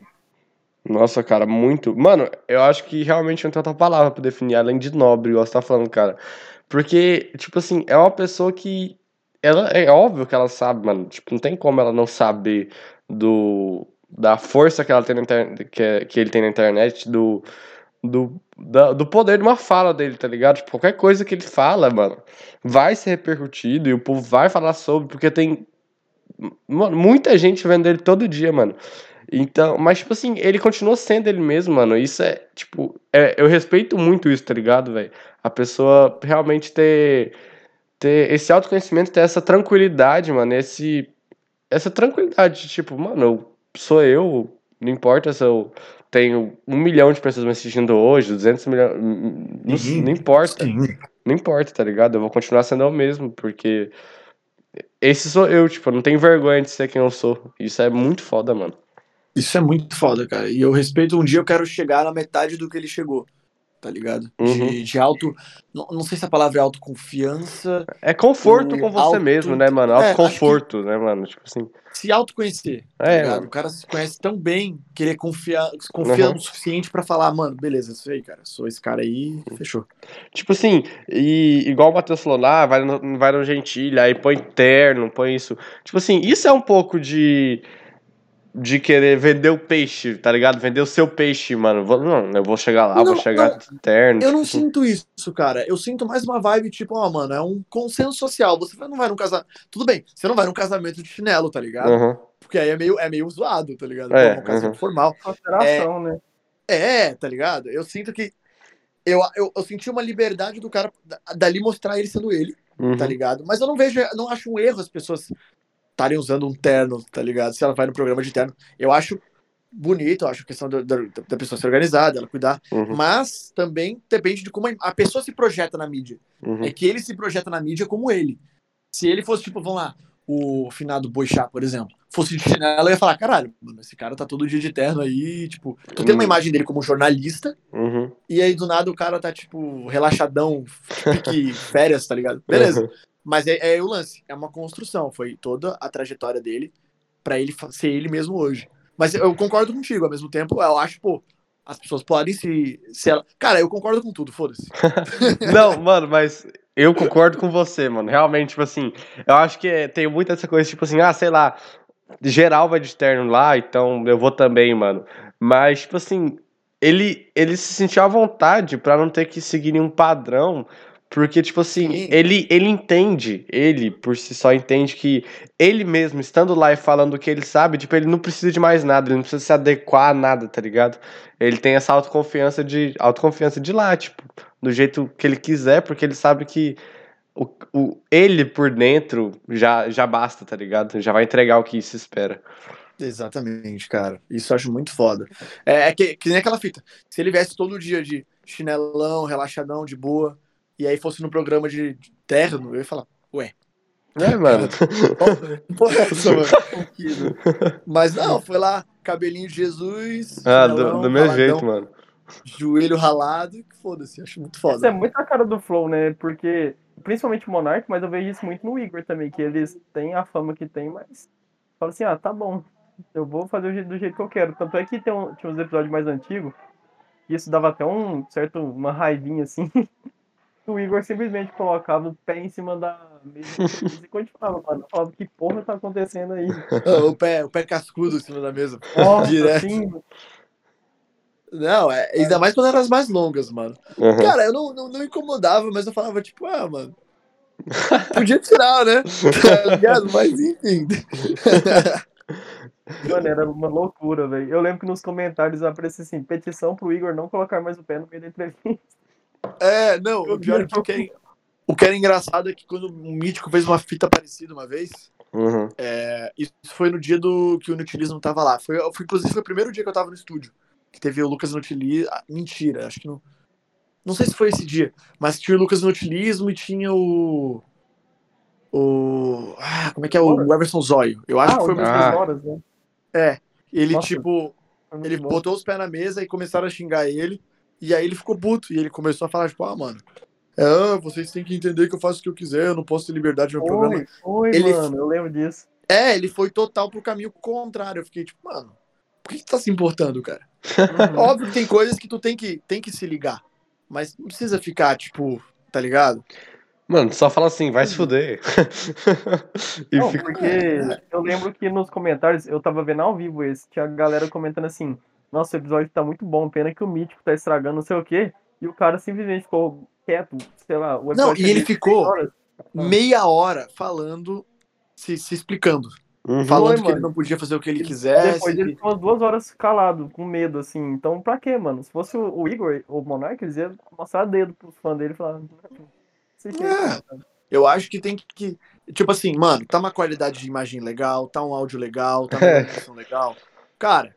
Nossa, cara, muito. Mano, eu acho que realmente não tem outra palavra pra definir, além de nobre, igual você tá falando, cara. Porque, tipo assim, é uma pessoa que. Ela, é óbvio que ela sabe, mano. Tipo, não tem como ela não saber do, da força que, ela tem na inter- que, que ele tem na internet, do, do, da- do poder de uma fala dele, tá ligado? Tipo, qualquer coisa que ele fala, mano, vai ser repercutido e o povo vai falar sobre, porque tem. Mano, muita gente vendo ele todo dia, mano. Então, mas, tipo assim, ele continua sendo ele mesmo, mano. Isso é, tipo, é- eu respeito muito isso, tá ligado, velho? A pessoa realmente ter, ter esse autoconhecimento, ter essa tranquilidade, mano. Esse, essa tranquilidade, de, tipo, mano, eu sou eu, não importa se eu tenho um milhão de pessoas me assistindo hoje, 200 milhões, não, não importa. Sim. Não importa, tá ligado? Eu vou continuar sendo eu mesmo, porque esse sou eu, tipo, eu não tenho vergonha de ser quem eu sou. Isso é muito foda, mano. Isso é muito foda, cara. E eu respeito, um dia eu quero chegar na metade do que ele chegou, tá ligado? Uhum. De, de auto. Não, não sei se a palavra é autoconfiança. É conforto com você auto- mesmo, né, mano? É, Autoconforto, né, mano? Tipo assim. Se autoconhecer. tá É, mano. O cara se conhece tão bem, querer confiar, confiar Uhum. o suficiente pra falar, mano, beleza, isso aí, cara. Sou esse cara aí, fechou. Tipo assim, e igual o Matheus falou lá, vai no, vai no Gentilha, aí põe terno, põe isso. Tipo assim, isso é um pouco de. De querer vender o peixe, tá ligado? Vender o seu peixe, mano. Vou- Não, eu vou chegar lá, Não, vou chegar não. terno. Eu tipo não sinto isso, cara. Eu sinto mais uma vibe, tipo, ó, mano, é um consenso social. Você não vai num casamento. Tudo bem, você não vai num casamento de chinelo, tá ligado? Uhum. Porque aí é meio, é meio zoado, tá ligado? É, É, um casamento uhum. formal. Consideração, né? É, tá ligado? Eu sinto que. Eu, eu, eu senti uma liberdade do cara da- dali mostrar ele sendo ele, Uhum. tá ligado? Mas eu não vejo, não acho um erro as pessoas estarem usando um terno, tá ligado? Se ela vai no programa de terno. Eu acho bonito, eu acho a questão da, da, da pessoa ser organizada, ela cuidar. Uhum. Mas também depende de como a pessoa se projeta na mídia. Uhum. É que ele se projeta na mídia como ele. Se ele fosse, tipo, vamos lá, o finado Boixá, por exemplo, fosse de chinelo, eu ia falar, caralho, mano, esse cara tá todo dia de terno aí, tipo, tu tem uma Hum. imagem dele como jornalista, Uhum. e aí do nada o cara tá, tipo, relaxadão, pique [LAUGHS] férias, tá ligado? Beleza. Uhum. Mas é, é o lance, é uma construção, foi toda a trajetória dele pra ele ser ele mesmo hoje. Mas eu concordo contigo, ao mesmo tempo, eu acho, pô, as pessoas podem se. se ela... Cara, eu concordo com tudo, foda-se. [LAUGHS] Não, mano, mas eu concordo com você, mano. Realmente, tipo assim, eu acho que é- tem muita essa coisa, tipo assim, ah, sei lá, geral vai de terno lá, então eu vou também, mano. Mas, tipo assim, ele, ele se sentiu à vontade pra não ter que seguir nenhum padrão. Porque, tipo assim, Sim. ele, ele entende, ele por si só entende que ele mesmo, estando lá e falando o que ele sabe, tipo, ele não precisa de mais nada, ele não precisa se adequar a nada, tá ligado? Ele tem essa autoconfiança de, autoconfiança de lá, tipo, do jeito que ele quiser, porque ele sabe que o, o, ele por dentro já, já basta, tá ligado? Já vai entregar o que se espera. Exatamente, cara. Isso eu acho muito foda. É, é que, que nem aquela fita. Se ele viesse todo dia de chinelão, relaxadão, de boa, e aí fosse no programa de terno, eu ia falar, ué. É, [LAUGHS] mano. Porra, é essa, mano. Mas não, foi lá, cabelinho de Jesus, Ah, do, do meu jeito, mano. joelho ralado, que foda-se, acho muito Isso é foda. muito a cara do Flow, né? Porque, principalmente o Monark, mas eu vejo isso muito no Igor também, que eles têm a fama que tem, mas fala assim, ah, tá bom, eu vou fazer do jeito, do jeito que eu quero. Tanto é que tem um, tinha uns episódios mais antigos, e isso dava até um certo, uma raivinha assim. [LAUGHS] O Igor simplesmente colocava o pé em cima da mesa e quando a gente falava, mano, eu falava, que porra tá acontecendo aí? [LAUGHS] O, pé, o pé cascudo em cima da mesa. Nossa, Direto. assim, Não, é, ainda mais quando eram as mais longas, mano. Uhum. Cara, eu não, não, não incomodava, mas eu falava, tipo, ah, mano. Podia tirar, né? [LAUGHS] Tá ligado? Mas enfim. [LAUGHS] Mano, era uma loucura, velho. Eu lembro que nos comentários aparecia assim, petição pro Igor não colocar mais o pé no meio da entrevista. É, não, o pior é que o que é, o que era engraçado é que quando o Mítico fez uma fita parecida uma vez, Uhum. é, isso foi no dia do que o Nutilismo tava lá. Foi, foi, inclusive, foi o primeiro dia que eu tava no estúdio. Que teve o Lucas Nutilismo. Ah, mentira, acho que não. Não sei se foi esse dia, mas tinha o Lucas Nutilismo e tinha o. O. Ah, como é que é? O Everson Zóio. Eu acho ah, que foi o o mesmo. Ah. das horas, né? É. Ele, Nossa. tipo. Ele bom. botou os pés na mesa e começaram a xingar ele. E aí ele ficou puto. E ele começou a falar, tipo, ah, mano. Ah, vocês têm que entender que eu faço o que eu quiser, eu não posso ter liberdade no meu programa. Foi, Ele- mano, eu lembro disso. É, ele foi total pro caminho contrário. Eu fiquei tipo, mano, por que, que tu tá se importando, cara? Uhum. [LAUGHS] Óbvio que tem coisas que tu tem que, tem que se ligar. Mas não precisa ficar, tipo, tá ligado? Mano, só fala assim, vai se fuder. [LAUGHS] e Não, fica. porque [LAUGHS] eu lembro que nos comentários, eu tava vendo ao vivo esse, tinha a galera comentando assim, nossa, o episódio tá muito bom, pena que o Mítico tá estragando não sei o quê, e o cara simplesmente ficou quieto, sei lá, o Não, e ele ficou horas. meia hora falando, se, se explicando. Uhum. Falando Foi, que ele não podia fazer o que ele quisesse. Depois ele ficou umas duas horas calado, com medo, assim. Então, pra quê, mano? Se fosse o, Igor ou o Monark, eles iam mostrar dedo pros fãs dele e falar. "Sei que É. Eu acho que tem que, que- Tipo assim, mano, tá uma qualidade de imagem legal, tá um áudio legal, tá uma [LAUGHS] É. legal. Cara,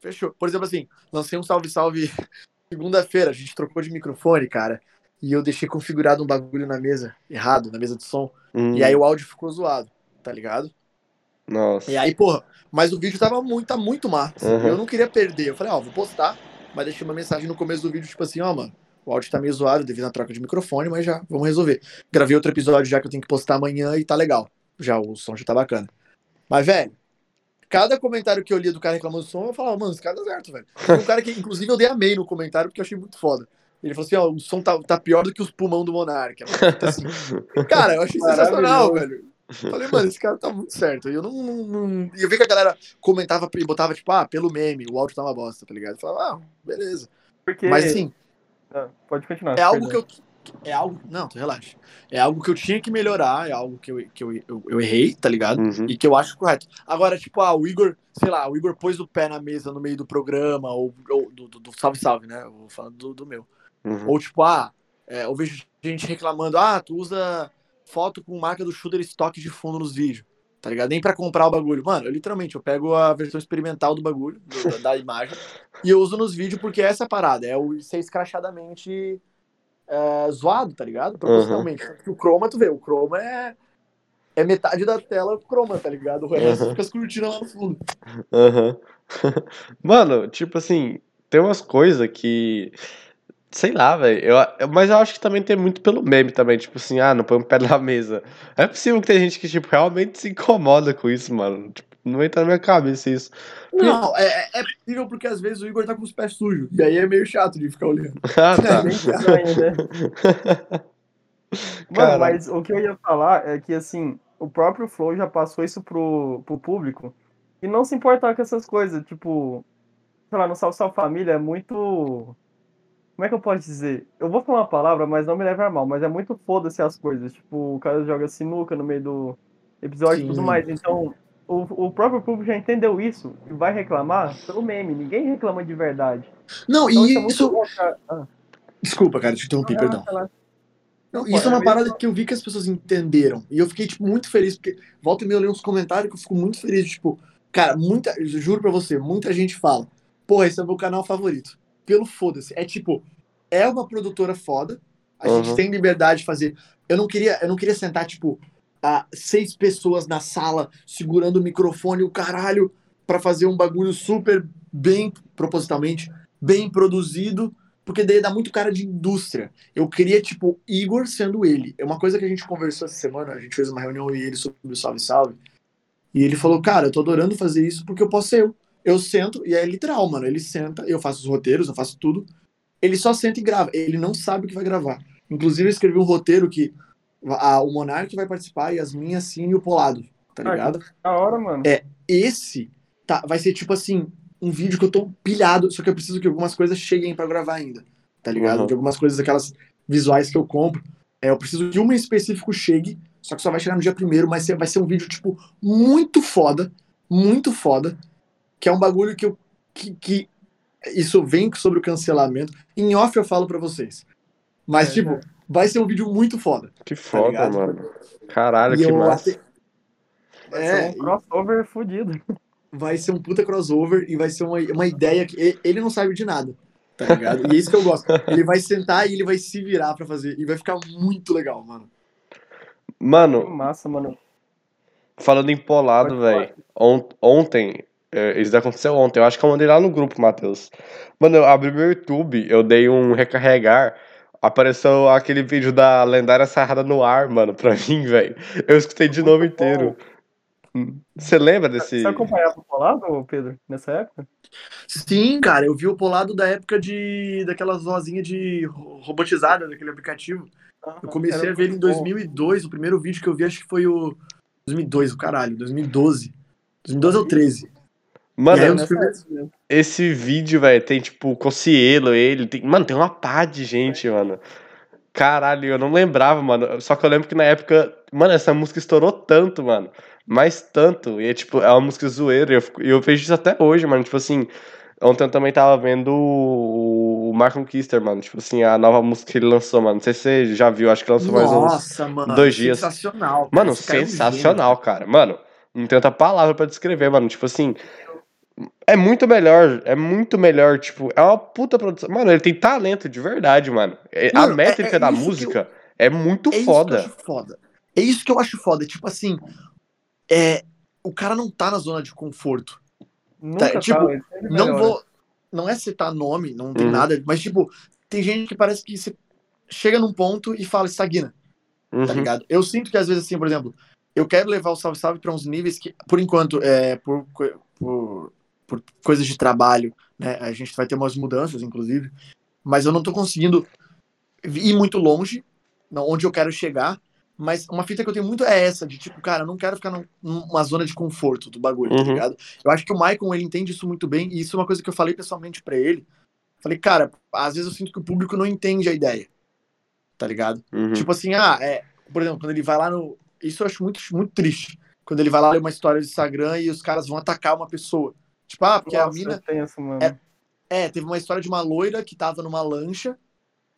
fechou. Por exemplo, assim, lancei um salve salve [LAUGHS] segunda-feira, a gente trocou de microfone, cara. E eu deixei configurado um bagulho na mesa, errado, na mesa de som. Hum, E aí o áudio ficou zoado, tá ligado? Nossa. E aí, porra, mas o vídeo tava muito, tá muito massa. Uhum. Eu não queria perder. Eu falei, ó, vou postar, mas deixei uma mensagem no começo do vídeo, tipo assim, ó, mano, o áudio tá meio zoado devido à troca de microfone, mas já vamos resolver. Gravei outro episódio já que eu tenho que postar amanhã e tá legal. Já o som já tá bacana. Mas, velho, cada comentário que eu lia do cara reclamando do som, eu falava, mano, esse cara tá certo, velho. Tem um cara que, inclusive, eu dei amei no comentário porque eu achei muito foda. Ele falou assim, ó, o som tá, tá pior do que os pulmão do Monark. Assim. [LAUGHS] Cara, eu achei sensacional, velho. Falei, mano, esse cara tá muito certo. E eu não, não, não- E eu vi que a galera comentava e botava, tipo, ah, pelo meme, o áudio tá uma bosta, tá ligado? Eu falava, ah, beleza. Porque. Mas assim, Ah, pode continuar. é algo perdão. que eu. É algo. Não, tu relaxa. É algo que eu tinha que melhorar, é algo que eu, que eu, eu, eu errei, tá ligado? Uhum. E que eu acho correto. Agora, tipo, ah, o Igor, sei lá, o Igor pôs o pé na mesa no meio do programa, ou, ou do, do, do Salve Salve, né? Eu vou falando do, do meu. Uhum. Ou tipo, ah, é, eu vejo gente reclamando, ah, tu usa foto com marca do shooter estoque de fundo nos vídeos, tá ligado? Nem pra comprar o bagulho. Mano, eu literalmente, eu pego a versão experimental do bagulho, do- da, da imagem, [LAUGHS] e eu uso nos vídeos porque essa é a parada, é o ser escrachadamente é, zoado, tá ligado? Proporcionalmente. O Chroma, tu vê, o Chroma é, é metade da tela Chroma, tá ligado? O resto Uhum. fica as cortinas lá no fundo. Aham. [LAUGHS] Mano, tipo assim, tem umas coisas que. Sei lá, velho. Eu, eu- mas eu acho que também tem muito pelo meme também. Tipo assim, ah, não põe um pé na [LAUGHS] mesa. É possível que tem gente que, tipo, realmente se incomoda com isso, mano. Tipo, não entra na minha cabeça isso. Não, é, é- é possível porque às vezes o Igor tá com os pés sujos, e aí é meio chato de ficar olhando. [LAUGHS] Ah, tá. Bem estranho, né? Mano, mas o que eu ia falar é que, assim, o próprio Flow já passou isso pro, pro público e não se importar com essas coisas. Tipo, sei lá, no Salve Salve Família é muito. Como é que eu posso dizer? Eu vou falar uma palavra, mas não me leve a mal, mas é muito foda-se as coisas. Tipo, o cara joga sinuca no meio do episódio e tudo mais. Então, o, o próprio público já entendeu isso e vai reclamar pelo meme. Ninguém reclama de verdade. Não, Então, e isso é isso. Ah, Desculpa, cara, te interrompi, perdão. relaxa. Não, isso é uma é parada que eu vi que as pessoas entenderam. E eu fiquei, tipo, muito feliz, porque volta e meia eu leio uns comentários que eu fico muito feliz. Tipo, cara, muita. eu Juro pra você, muita gente fala, pô, esse é o meu canal favorito. Pelo foda-se. É tipo, é uma produtora foda. A Uhum. gente tem liberdade de fazer. Eu não queria, eu não queria sentar, tipo, a seis pessoas na sala segurando o microfone, o caralho, pra fazer um bagulho super bem, propositalmente, bem produzido. Porque daí dá muito cara de indústria. Eu queria, tipo, Igor sendo ele. É uma coisa que a gente conversou essa semana, a gente fez uma reunião e ele sobre o Salve Salve. E ele falou, cara, eu tô adorando fazer isso porque eu posso ser eu. Eu sento, e é literal, mano. Ele senta, eu faço os roteiros, eu faço tudo. Ele só senta e grava. Ele não sabe o que vai gravar. Inclusive, eu escrevi um roteiro que a, o Monark vai participar, Yasmin, a Cine e o Polado. Tá Ah, ligado? Da hora, mano. É. Esse tá, vai ser tipo assim, um vídeo que eu tô pilhado, só que eu preciso que algumas coisas cheguem pra gravar ainda, tá ligado? Uhum. De algumas coisas, aquelas visuais que eu compro. É, eu preciso que uma em específico chegue, só que só vai chegar no dia primeiro, mas vai ser um vídeo, tipo, muito foda, muito foda, que é um bagulho que eu. que, que isso vem sobre o cancelamento. Em off eu falo pra vocês. Mas, É, tipo, é. Vai ser um vídeo muito foda. Que foda, ligado? mano. Caralho, E que massa. até- Vai É, ser um crossover fudido. vai ser um puta crossover e vai ser uma, uma ideia que ele não sabe de nada, tá ligado? E é isso que eu gosto. Ele vai sentar e ele vai se virar pra fazer e vai ficar muito legal, mano. Que Mano, massa, mano. falando em polado, Pode falar. velho. On- ontem É, isso aconteceu ontem. Eu acho que eu mandei lá no grupo, Matheus. Mano, eu abri meu YouTube, eu dei um recarregar. Apareceu aquele vídeo da lendária sarrada no ar, mano, pra [LAUGHS] mim, velho. Eu escutei de novo inteiro. Você lembra desse. Você acompanhava o Polado, Pedro, nessa época? Sim, cara, eu vi o Polado da época de daquelas vozinhas de robotizada daquele aplicativo. Eu comecei a ver ele em muito bom. 2002, o primeiro vídeo que eu vi acho que foi o 2002, o caralho, 2012. 2012 ou 13. Mano, E É, um primeiros- esse vídeo, velho, tem tipo Cocielo, ele. Tem... Mano, tem uma pá de gente, mano. Caralho, eu não lembrava, mano. Só que eu lembro que na época. Mano, essa música estourou tanto, mano. Mas tanto. E é tipo, é uma música zoeira. E eu, eu vejo isso até hoje, mano. Tipo assim. Ontem eu também tava vendo o o Markham Kister, mano. Tipo assim, a nova música que ele lançou, mano. Não sei se você já viu, acho que lançou mais uns. Nossa, mano. dois dias. Sensacional. cara. Mano, é sensacional, cara. Mano, não tem outra palavra pra descrever, mano. Tipo assim. É muito melhor, é muito melhor, tipo, é uma puta produção. Mano, ele tem talento de verdade, mano. É- a Mano, é- métrica é da isso que música é muito. É isso que eu foda. acho foda. É isso que eu acho foda. Tipo assim, é, o cara não tá na zona de conforto. Nunca tipo, tava, ele sempre Não vou. Não é citar nome, não tem Uhum. nada, mas tipo, tem gente que parece que você chega num ponto e fala estagna, tá Uhum. ligado? Eu sinto que às vezes, assim, por exemplo, eu quero levar o Salve Salve pra uns níveis que, por enquanto, é, por, por, por coisas de trabalho, né? A gente vai ter umas mudanças, inclusive, mas eu não tô conseguindo ir muito longe, onde eu quero chegar. Mas uma fita que eu tenho muito é essa, de tipo, cara, eu não quero ficar num- numa zona de conforto do bagulho, tá Uhum. ligado? Eu acho que o Michael, ele entende isso muito bem, e isso é uma coisa que eu falei pessoalmente pra ele. Falei, cara, às vezes eu sinto que o público não entende a ideia, tá ligado? Uhum. Tipo assim, ah, é, por exemplo, quando ele vai lá no. Isso eu acho muito, muito triste. Quando ele vai lá ler uma história do Instagram e os caras vão atacar uma pessoa. Tipo, ah, porque a Nossa, mina. é tenso. É- É, teve uma história de uma loira que tava numa lancha.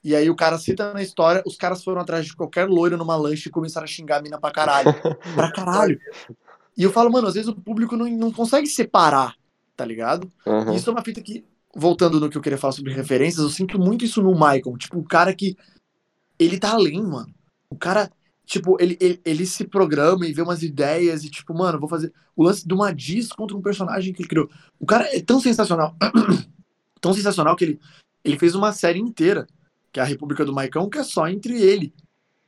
E aí o cara cita na história, os caras foram atrás de qualquer loira numa lancha e começaram a xingar a mina pra caralho. [LAUGHS] pra caralho. E eu falo, mano, às vezes o público não, não consegue separar, tá ligado? Uhum. Isso é uma fita que, voltando no que eu queria falar sobre referências, eu sinto muito isso no Michael. Tipo, o cara que. Ele tá além, mano. O cara, tipo, ele, ele, ele se programa e vê umas ideias e, tipo, mano, vou fazer. O lance de uma diz contra um personagem que ele criou. O cara é tão sensacional. [CLEARS THROAT] tão sensacional que ele, ele fez uma série inteira, que é a República do Maicão, que é só entre ele,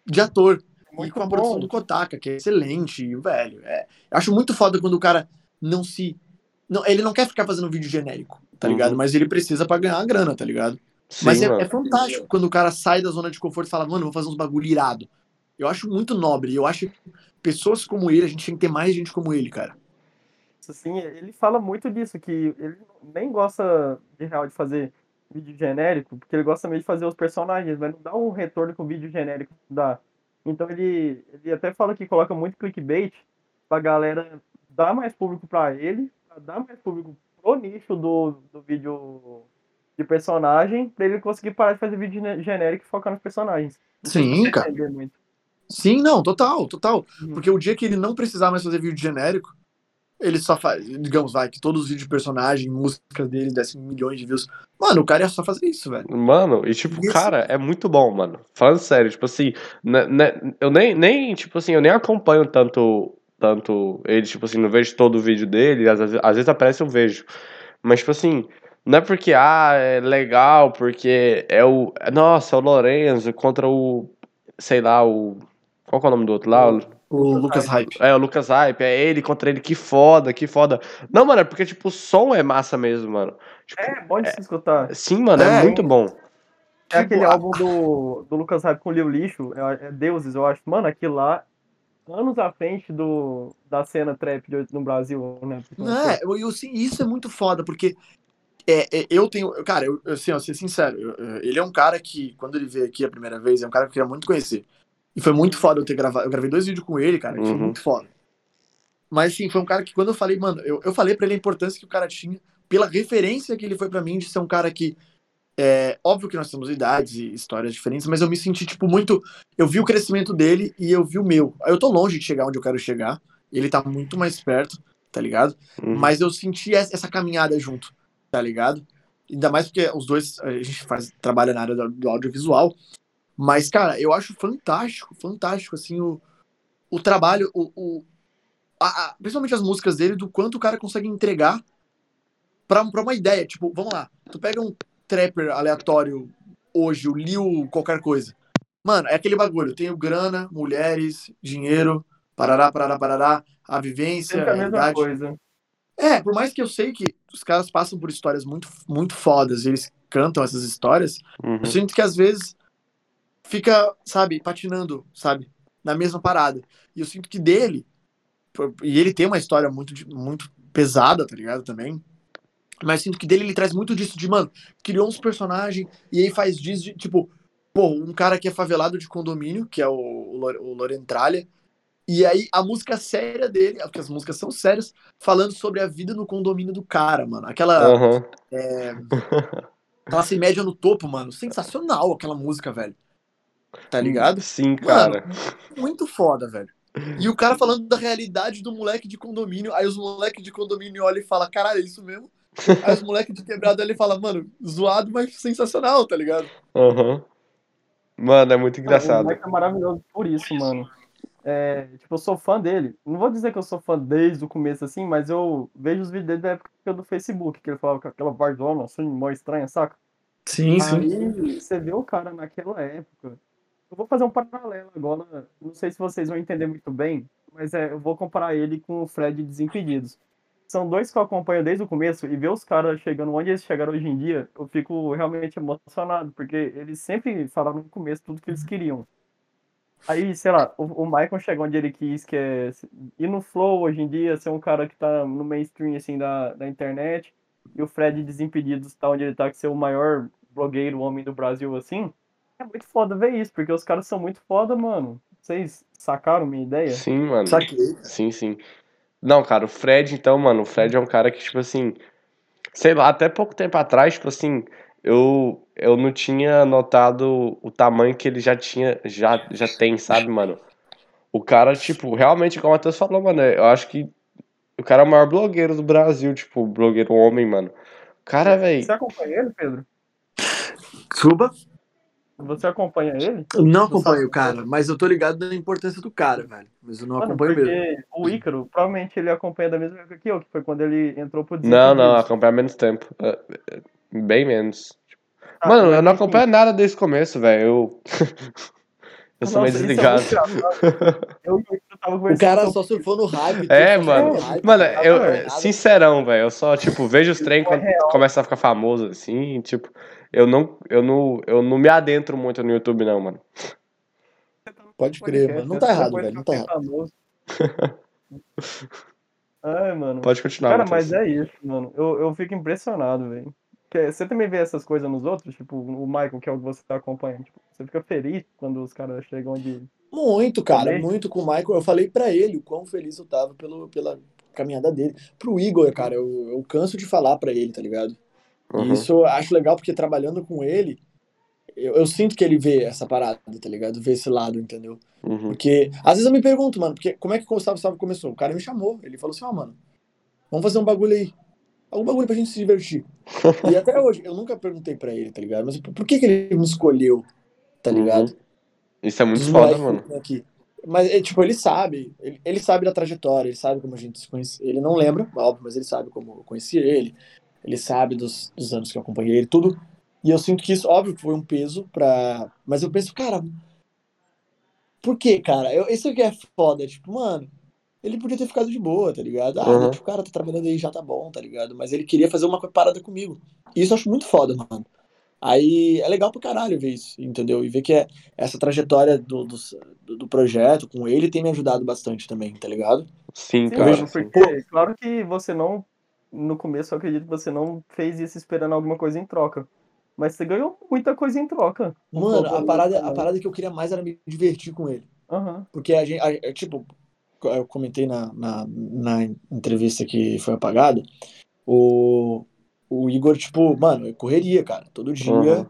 de ator. e Muito com a bom. produção do Kotaka, que é excelente, e, velho. É, eu acho muito foda quando o cara não se. Não, ele não quer ficar fazendo vídeo genérico, tá Uhum. ligado? Mas ele precisa pra ganhar a grana, tá ligado? Sim, Mas é, é fantástico quando o cara sai da zona de conforto e fala, mano, vou fazer uns bagulho irado. Eu acho muito nobre. Eu acho que pessoas como ele, a gente tem que ter mais gente como ele, cara. Assim, ele fala muito disso, que ele nem gosta de real de fazer vídeo genérico, porque ele gosta mesmo de fazer os personagens, mas não dá um retorno que o vídeo genérico dá. Então ele, ele até fala que coloca muito clickbait pra galera dar mais público pra ele, pra dar mais público pro nicho do, do vídeo de personagem, pra ele conseguir parar de fazer vídeo genérico e focar nos personagens. Sim, cara. muito. Sim, não, total, total. Uhum. Porque o dia que ele não precisar mais fazer vídeo genérico, ele só faz, digamos, vai, que todos os vídeos de personagem, músicas dele dessem milhões de views. Mano, o cara ia só fazer isso, velho. Mano, e tipo, Isso. cara, é muito bom, mano. Falando sério, tipo assim, né, né, eu nem, nem, tipo assim, eu nem acompanho tanto, tanto ele, tipo assim, não vejo todo o vídeo dele, às vezes, às vezes aparece eu vejo. Mas, tipo assim, não é porque, ah, é legal, porque é o, nossa, é o Lorenzo contra o, sei lá, o, qual que é o nome do outro lá? O- O Lucas Hype. É, o Lucas Hype, é ele contra ele, que foda, que foda. Não, mano, é porque, tipo, o som é massa mesmo, mano. Tipo, É bom de se escutar. sim, mano, é, É, muito bom. É aquele Tipo, a- álbum do, do Lucas Hype com o Lil Lixo, é, é Deuses, eu acho. Mano, aquilo lá, anos à frente do, da cena trap de- no Brasil, né? Não é, eu, eu, assim, isso é muito foda, porque é, é, eu tenho. Cara, eu, assim, ó, ser sincero, eu- eu- ele é um cara que, quando ele veio aqui a primeira vez, é um cara que eu queria muito conhecer. E foi muito foda eu ter gravado. Eu gravei dois vídeos com ele, cara, que foi Uhum. muito foda. Mas sim, foi um cara que quando eu falei, mano, eu, eu falei pra ele a importância que o cara tinha, pela referência que ele foi pra mim, de ser um cara que. É óbvio que nós temos idades e histórias diferentes, mas eu me senti, tipo, muito. Eu vi o crescimento dele e eu vi o meu. Eu tô longe de chegar onde eu quero chegar. Ele tá muito mais perto, tá ligado? Uhum. Mas eu senti essa caminhada junto, tá ligado? Ainda mais porque os dois, a gente faz, trabalha na área do audiovisual. Mas, cara, eu acho fantástico, fantástico, assim, o, o trabalho, o, o, a- a- principalmente as músicas dele, do quanto o cara consegue entregar pra, pra uma ideia, tipo, vamos lá, tu pega um trapper aleatório hoje, o Lil qualquer coisa. Mano, é aquele bagulho, eu tenho grana, mulheres, dinheiro, parará, parará, parará, a vivência, Sempre a a mesma realidade. coisa. É, por mais que eu sei que os caras passam por histórias muito, muito fodas e eles cantam essas histórias, Uhum. eu sinto que às vezes fica, sabe, patinando, sabe, na mesma parada. E eu sinto que dele, e ele tem uma história muito, muito pesada, tá ligado, também. Mas sinto que dele ele traz muito disso de, mano, criou uns personagens e aí faz disso de, tipo, pô, um cara que é favelado de condomínio, que é o, o, Lore- o Lorentralha, e aí a música séria dele, porque as músicas são sérias, falando sobre a vida no condomínio do cara, mano. Aquela Aham. classe média no topo, mano. Sensacional aquela música, velho. Tá ligado? Sim, cara. Muito foda, velho. E o cara falando da realidade do moleque de condomínio, aí os moleques de condomínio olham e falam, caralho, é isso mesmo? Aí os moleques de quebrado ali falam, mano, zoado, mas sensacional, tá ligado? Aham. Mano, é muito O engraçado. Mike é maravilhoso por isso, mano. É, tipo, eu sou fã dele. Não vou dizer que eu sou fã desde o começo, assim, mas eu vejo os vídeos dele da época do Facebook, que ele falava com aquela bardona, assim, mó estranha, saca? Sim, Aí você vê o cara naquela época. Eu vou fazer um paralelo agora. Não sei se vocês vão entender muito bem, mas é, eu vou comparar ele com o Fred Desimpedidos. São dois que eu acompanho desde o começo e ver os caras chegando onde eles chegaram hoje em dia, eu fico realmente emocionado, porque eles sempre falaram no começo tudo que eles queriam. Aí, sei lá, o, o Michael chegou onde ele quis, que é ir no flow hoje em dia, ser um cara que tá no mainstream, assim, da, da internet. E o Fred Desimpedidos tá onde ele tá, que ser o maior blogueiro, homem do Brasil, assim. É muito foda ver isso, porque os caras são muito foda, mano. Vocês sacaram minha ideia? Sim, mano. Saquei. Sim, sim. Não, cara, o Fred, então, mano, o Fred é um cara que, tipo assim, sei lá, até pouco tempo atrás, tipo assim, eu, eu não tinha notado o tamanho que ele já tinha, já, já tem, sabe, mano? O cara, tipo, realmente, como o Matheus falou, mano, eu acho que o cara é o maior blogueiro do Brasil, tipo, blogueiro homem, mano. O cara, velho. Você acompanha ele, Pedro? Suba. Você acompanha ele? Eu não Você acompanho o cara, mas eu tô ligado na importância do cara, velho. Mas eu não Mano, acompanho porque mesmo. o Ícaro, provavelmente ele acompanha da mesma época que eu, que foi quando ele entrou pro Não, não, acompanha menos tempo. É, é, Bem menos. Ah, Mano, eu não acompanho nada desde o começo, velho. Eu. [LAUGHS] eu sou meio Nossa, é desligado. engraçado. Eu e o cara só surfou no hype. É, tudo, mano. no hype, Mano, nada, eu, sincerão, velho, eu só, tipo, vejo os trem Isso é quando real. começa a ficar famoso, assim, tipo, eu não, eu não, eu não me adentro muito no YouTube, não, mano. Pode crer, mano. Não tá errado, velho. Não tá errado. [LAUGHS] Ai, mano. Pode continuar, Cara, mas é isso, mano. Eu, eu fico impressionado, velho. Porque Você também vê essas coisas nos outros? Tipo, o Michael, que é o que você tá acompanhando. Tipo, você fica feliz quando os caras chegam onde. Muito, cara, Falei. muito com o Michael. Eu falei pra ele o quão feliz eu tava pelo, pela caminhada dele. Pro Igor, cara, eu, eu canso de falar pra ele, tá ligado? E Uhum. isso eu acho legal porque trabalhando com ele, eu, eu sinto que ele vê essa parada, tá ligado? Vê esse lado, entendeu? Uhum. Porque às vezes eu me pergunto, mano, porque como é que o Gustavo Gustavo começou? O cara me chamou, ele falou assim, ó, mano, vamos fazer um bagulho aí. Algum bagulho pra gente se divertir. [LAUGHS] e até hoje, eu nunca perguntei pra ele, tá ligado? Mas por, que, que ele me escolheu, tá Uhum. ligado? Isso é muito Dos foda, mano. aqui. Mas, é, tipo, ele sabe, ele, ele sabe da trajetória, ele sabe como a gente se conhece. Ele não lembra, óbvio, mas ele sabe como eu conheci ele, ele sabe dos, dos anos que eu acompanhei ele, tudo. E eu sinto que isso, óbvio, que foi um peso pra. Mas eu penso, cara, por que, cara? Eu, isso aqui é foda, tipo, mano, ele podia ter ficado de boa, tá ligado? Ah, Uhum. o cara tá trabalhando aí, já tá bom, tá ligado? Mas ele queria fazer uma parada comigo. E isso eu acho muito foda, mano. Aí é legal pra caralho ver isso, entendeu? E ver que é, essa trajetória do, do, do- projeto com ele tem me ajudado bastante também, tá ligado? Sim, Sim, cara. mano, sim. porque claro que você não. No começo eu acredito que você não fez isso esperando alguma coisa em troca. Mas você ganhou muita coisa em troca. Mano, a parada, a também. parada que eu queria mais era me divertir com ele. Aham. Porque a gente, a- é, tipo, eu comentei na, na, na entrevista que foi apagada, o, o Igor, tipo, mano, eu correria, cara, todo dia. Uhum.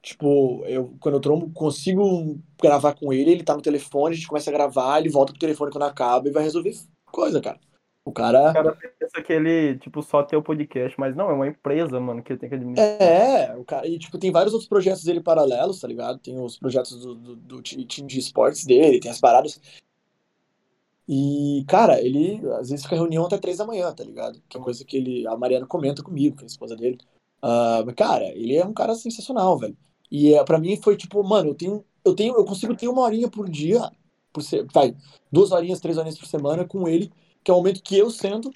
Tipo, eu, quando eu trombo, consigo gravar com ele, ele tá no telefone, a gente começa a gravar, ele volta pro telefone quando acaba e vai resolver coisa, cara. O cara. O cara pensa que ele, tipo, só tem o podcast, mas não, é uma empresa, mano, que ele tem que administrar. É, o cara, e tipo, tem vários outros projetos dele paralelos, tá ligado? Tem os projetos do, do, do ti- time de esportes dele, tem as paradas. E, cara, ele às vezes fica reunião até três da manhã, tá ligado? Que é coisa que ele, a Mariana comenta comigo, que é a esposa dele. Mas, cara, ele é um cara sensacional, velho. E é, para mim foi tipo, mano, eu tenho, eu tenho, eu consigo ter uma horinha por dia, por ser, vai, duas horinhas, três horinhas por semana com ele, que é o momento que eu sento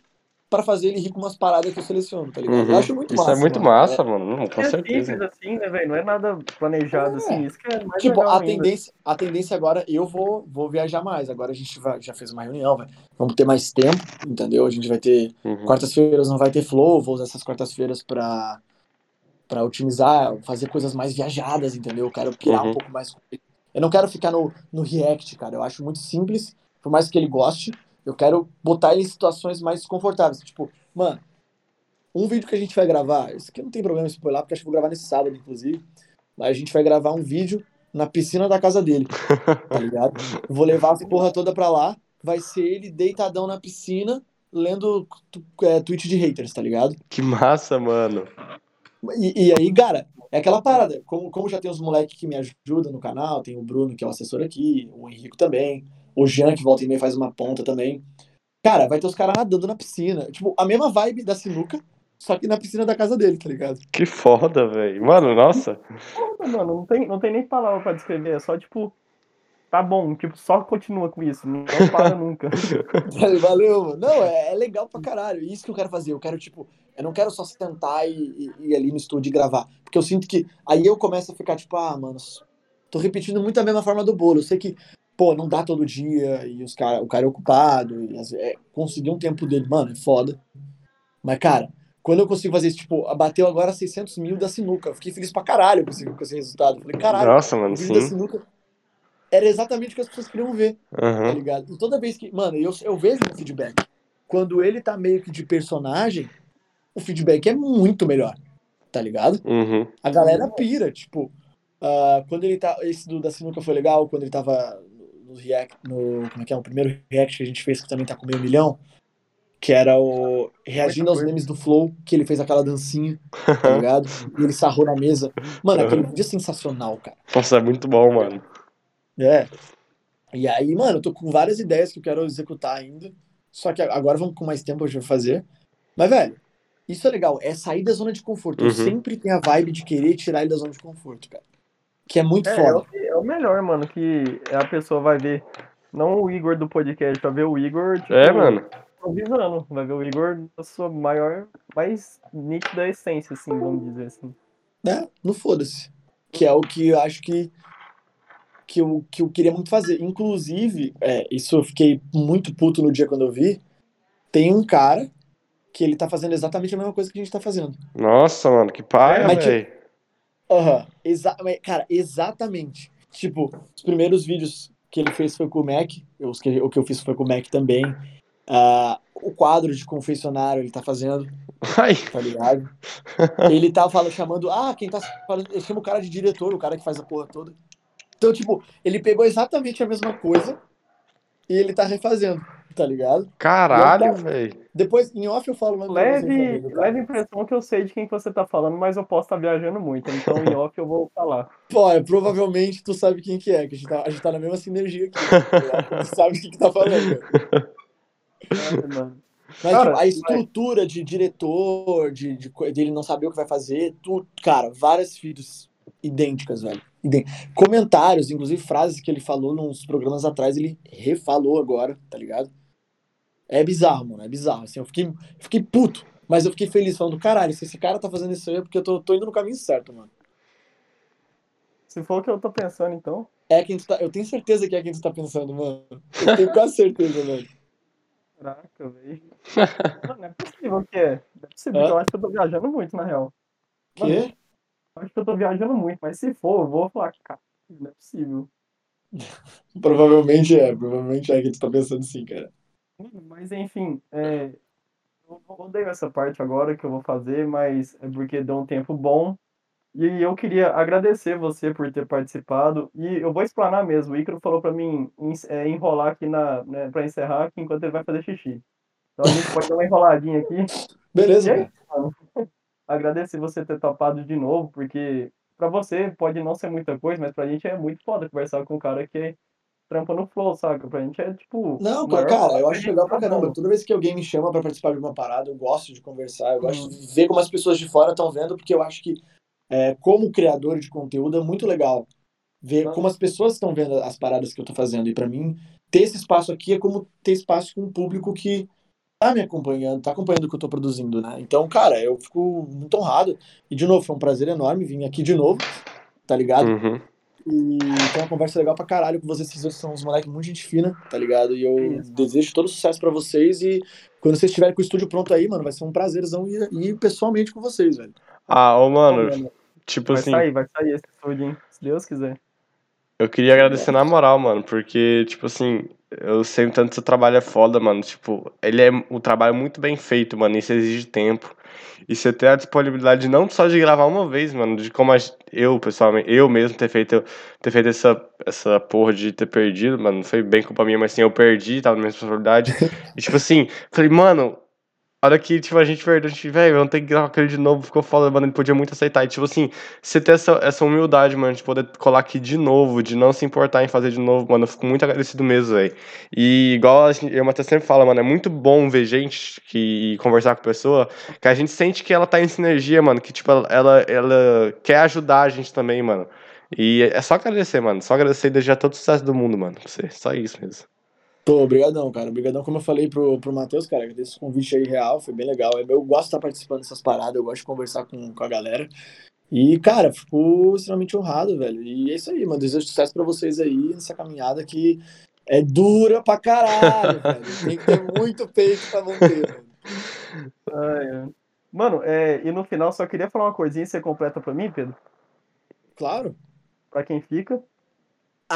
pra fazer ele rir com umas paradas que eu seleciono, tá ligado? Eu Uhum. acho muito Isso massa. é muito mano. massa, mano. Não, com é certeza. simples assim, né, velho? Não é nada planejado É. assim. Isso que é mais Tipo, legal a ainda. tendência, a tendência agora, eu vou, vou viajar mais. Agora a gente vai, já fez uma reunião, vai, vamos ter mais tempo, entendeu? A gente vai ter Uhum. quartas-feiras não vai ter flow, vou usar essas quartas-feiras pra para otimizar, fazer coisas mais viajadas, entendeu? Eu quero pirar Uhum. um pouco mais. Eu não quero ficar no, no react, cara. Eu acho muito simples, por mais que ele goste. Eu quero botar ele em situações mais confortáveis. Tipo, mano, um vídeo que a gente vai gravar, isso aqui não tem problema spoiler, porque acho que vou gravar nesse sábado, inclusive. Mas a gente vai gravar um vídeo na piscina da casa dele, tá ligado? Vou levar as porra toda pra lá. Vai ser ele deitadão na piscina, lendo é, tweet de haters, tá ligado? Que massa, mano. E, e aí, cara, é aquela parada. Como, como já tem os moleques que me ajudam no canal, tem o Bruno, que é o assessor aqui, o Henrico também, o Jean, que volta e meia faz uma ponta também. Cara, vai ter os caras nadando na piscina. Tipo, a mesma vibe da sinuca, só que na piscina da casa dele, tá ligado? Que foda, velho. Mano, nossa. Porra, mano, não tem, não tem nem palavra pra descrever. É só, tipo, tá bom. Tipo, só continua com isso. Não [LAUGHS] para nunca. Valeu, mano. Não, é, é legal pra caralho. Isso que eu quero fazer. Eu quero, tipo, eu não quero só sentar e, e- e ir ali no estúdio e gravar. Porque eu sinto que aí eu começo a ficar, tipo, ah, mano, tô repetindo muito a mesma forma do bolo. Eu sei que, pô, não dá todo dia e os cara, o cara é ocupado. E é, conseguir um tempo dele, mano, é foda. Mas, cara, quando eu consigo fazer isso, tipo, bateu agora 600 mil da sinuca. Eu fiquei feliz pra caralho com esse, com esse resultado. Falei, caralho, Nossa, mano, o vídeo da sim. sinuca era exatamente o que as pessoas queriam ver tá Aham. ligado? E toda vez que. Mano, eu, eu vejo no feedback. Quando ele tá meio que de personagem, o feedback é muito melhor. Tá ligado? Uhum. A galera pira, tipo. ah, quando ele tá. Esse do da Sinuca foi legal, quando ele tava no React. No, como é que é? O primeiro React que a gente fez, que também tá com meio milhão. Que era o. Reagindo aos memes do Flow, que ele fez aquela dancinha, tá [LAUGHS] ligado? E ele sarrou na mesa. Mano, aquele vídeo é sensacional, cara. Nossa, é muito bom, mano. É. E aí, mano, eu tô com várias ideias que eu quero executar ainda. Só que agora vamos com mais tempo a gente vai fazer. Mas, velho, isso é legal. É sair da zona de conforto. Eu Uhum. sempre tenho a vibe de querer tirar ele da zona de conforto, cara. Que é muito É, é, foda. o, é o melhor, mano, que a pessoa vai ver. Não o Igor do podcast, vai ver o Igor, tipo, É, mano. improvisando. Vai ver o Igor da sua maior, mais nítida essência, assim, vamos dizer assim. né? Não foda-se. Que é o que eu acho que que eu, que eu queria muito fazer. Inclusive, é, isso eu fiquei muito puto no dia quando eu vi. Tem um cara que ele tá fazendo exatamente a mesma coisa que a gente tá fazendo. Nossa, mano, que Mas, tipo, velho. Aham, exa mas, cara, exatamente. Tipo, os primeiros vídeos que ele fez foi com o Mac, os que, o que eu fiz foi com o Mac também. Ah, o quadro de confessionário ele tá fazendo, Ai. tá ligado? Ele tá falando, chamando, ah, quem tá falando, ele chama o cara de diretor, o cara que faz a porra toda. Então, tipo, ele pegou exatamente a mesma coisa e ele tá refazendo, tá ligado? Caralho, velho. Depois, em off eu falo mais Leve, também, tá? leve impressão que eu sei de quem que você tá falando, mas eu posso estar viajando muito, então em off eu vou falar. [LAUGHS] Pô, é, provavelmente tu sabe quem que é, que a gente tá, a gente tá na mesma sinergia aqui. tá tu [LAUGHS] sabe o que que tá falando. É, mano. Mas, Cara, tipo, a estrutura de diretor, de, de, co- dele não saber o que vai fazer, tudo, cara, várias vídeos idênticas, velho. Idê- Comentários, inclusive frases que ele falou nos programas atrás, ele refalou agora, tá ligado? É bizarro, mano, é bizarro. Assim, eu fiquei, fiquei puto, mas eu fiquei feliz, falando, caralho, se esse cara tá fazendo isso aí é porque eu tô, tô indo no caminho certo, mano. Se for o que eu tô pensando, então. É quem tu tá, eu tenho certeza que é quem tu tá pensando, mano. Eu tenho quase certeza, velho. Caraca, velho. [LAUGHS] Não, é possível que é. Não é possível, Hã? eu acho que eu tô viajando muito, na real. Que? Eu acho que eu tô viajando muito, mas se for, eu vou falar que, cara, não é possível. [LAUGHS] Provavelmente é, provavelmente é quem tu tá pensando sim, cara. Mas enfim, é, eu odeio essa parte agora que eu vou fazer, mas é porque deu um tempo bom. E eu queria agradecer você por ter participado. E eu vou explanar mesmo. O Icaro falou pra mim é, enrolar aqui na, né, pra encerrar aqui enquanto ele vai fazer xixi. Então a gente pode dar uma enroladinha aqui. Beleza, é mano. [LAUGHS] Agradecer você ter topado de novo, porque pra você pode não ser muita coisa, mas pra gente é muito foda conversar com um cara que trampa no Flow, saca? Pra gente é tipo. Não, maior cara, eu acho legal pra caramba. Toda vez que alguém me chama pra participar de uma parada, eu gosto de conversar, eu gosto Hum. de ver como as pessoas de fora estão vendo, porque eu acho que, é, como criador de conteúdo, é muito legal ver como as pessoas estão vendo as paradas que eu tô fazendo. E pra mim, ter esse espaço aqui é como ter espaço com um público que tá me acompanhando, tá acompanhando o que eu tô produzindo, né? Então, cara, eu fico muito honrado. E, de novo, foi um prazer enorme vir aqui de novo, tá ligado? Uhum. E tem uma conversa legal pra caralho com vocês. Vocês são uns moleques muito gente fina, tá ligado? E eu Isso. desejo todo sucesso pra vocês. E quando vocês estiverem com o estúdio pronto aí, mano, vai ser um prazerzão ir, ir pessoalmente com vocês, velho. Ah, ô, mano, Mano, tipo vai assim, sair, vai sair esse estúdio, hein? Se Deus quiser. Eu queria agradecer na moral, mano, porque, tipo assim, eu sei o tanto que seu trabalho é foda, mano. Tipo, ele é um trabalho muito bem feito, mano. Isso exige tempo. E você ter a disponibilidade não só de gravar uma vez, mano, de como eu, pessoalmente, eu mesmo ter feito, ter feito essa, essa porra de ter perdido, mano, não foi bem culpa minha, mas assim, eu perdi, tava na minha responsabilidade. [LAUGHS] E tipo assim, falei, mano, a hora que, tipo, a gente perdeu, a gente, velho, vamos ter que gravar aquele de novo, ficou foda, mano, ele podia muito aceitar. E, tipo assim, você ter essa, essa humildade, mano, de poder colar aqui de novo, de não se importar em fazer de novo, mano, eu fico muito agradecido mesmo, velho. E igual a gente, eu até sempre falo, mano, é muito bom ver gente que e conversar com pessoa que a gente sente que ela tá em sinergia, mano, que, tipo, ela, ela, ela quer ajudar a gente também, mano. E é só agradecer, mano, só agradecer e desejar todo o sucesso do mundo, mano, pra você, só isso mesmo. Tô, obrigadão, cara. Obrigadão, como eu falei pro, pro Matheus, cara, desse convite aí real, foi bem legal. Eu gosto de estar participando dessas paradas, eu gosto de conversar com, com a galera. E, cara, fico extremamente honrado, velho. E é isso aí, mano. Desejo sucesso pra vocês aí nessa caminhada que é dura pra caralho, [LAUGHS] velho. Tem que ter muito peito pra manter, velho. Ai. Mano, é, e no final só queria falar uma coisinha e você completa pra mim, Pedro? Claro, Pra quem fica.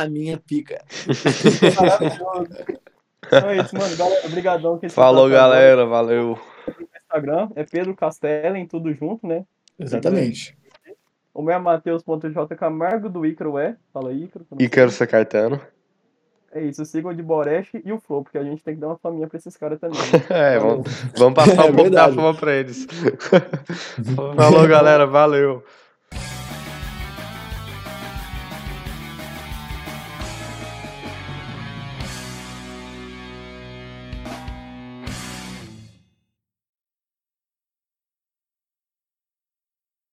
A minha pica. Maravilhoso. Então é isso, mano. Galera, obrigadão. Falou, até agora. galera, valeu. Instagram é Pedro Castellem, tudo junto, né? Exatamente. O meu é Matheus.j Camargo, do Ícaro é. Fala aí, quero ser cartano. sei. É isso, sigam o de Boreste e o Flow, porque a gente tem que dar uma faminha pra esses caras também. né? [LAUGHS] É, vamos, vamos passar É um pouco da fama pra eles. [LAUGHS] Falou, galera, valeu.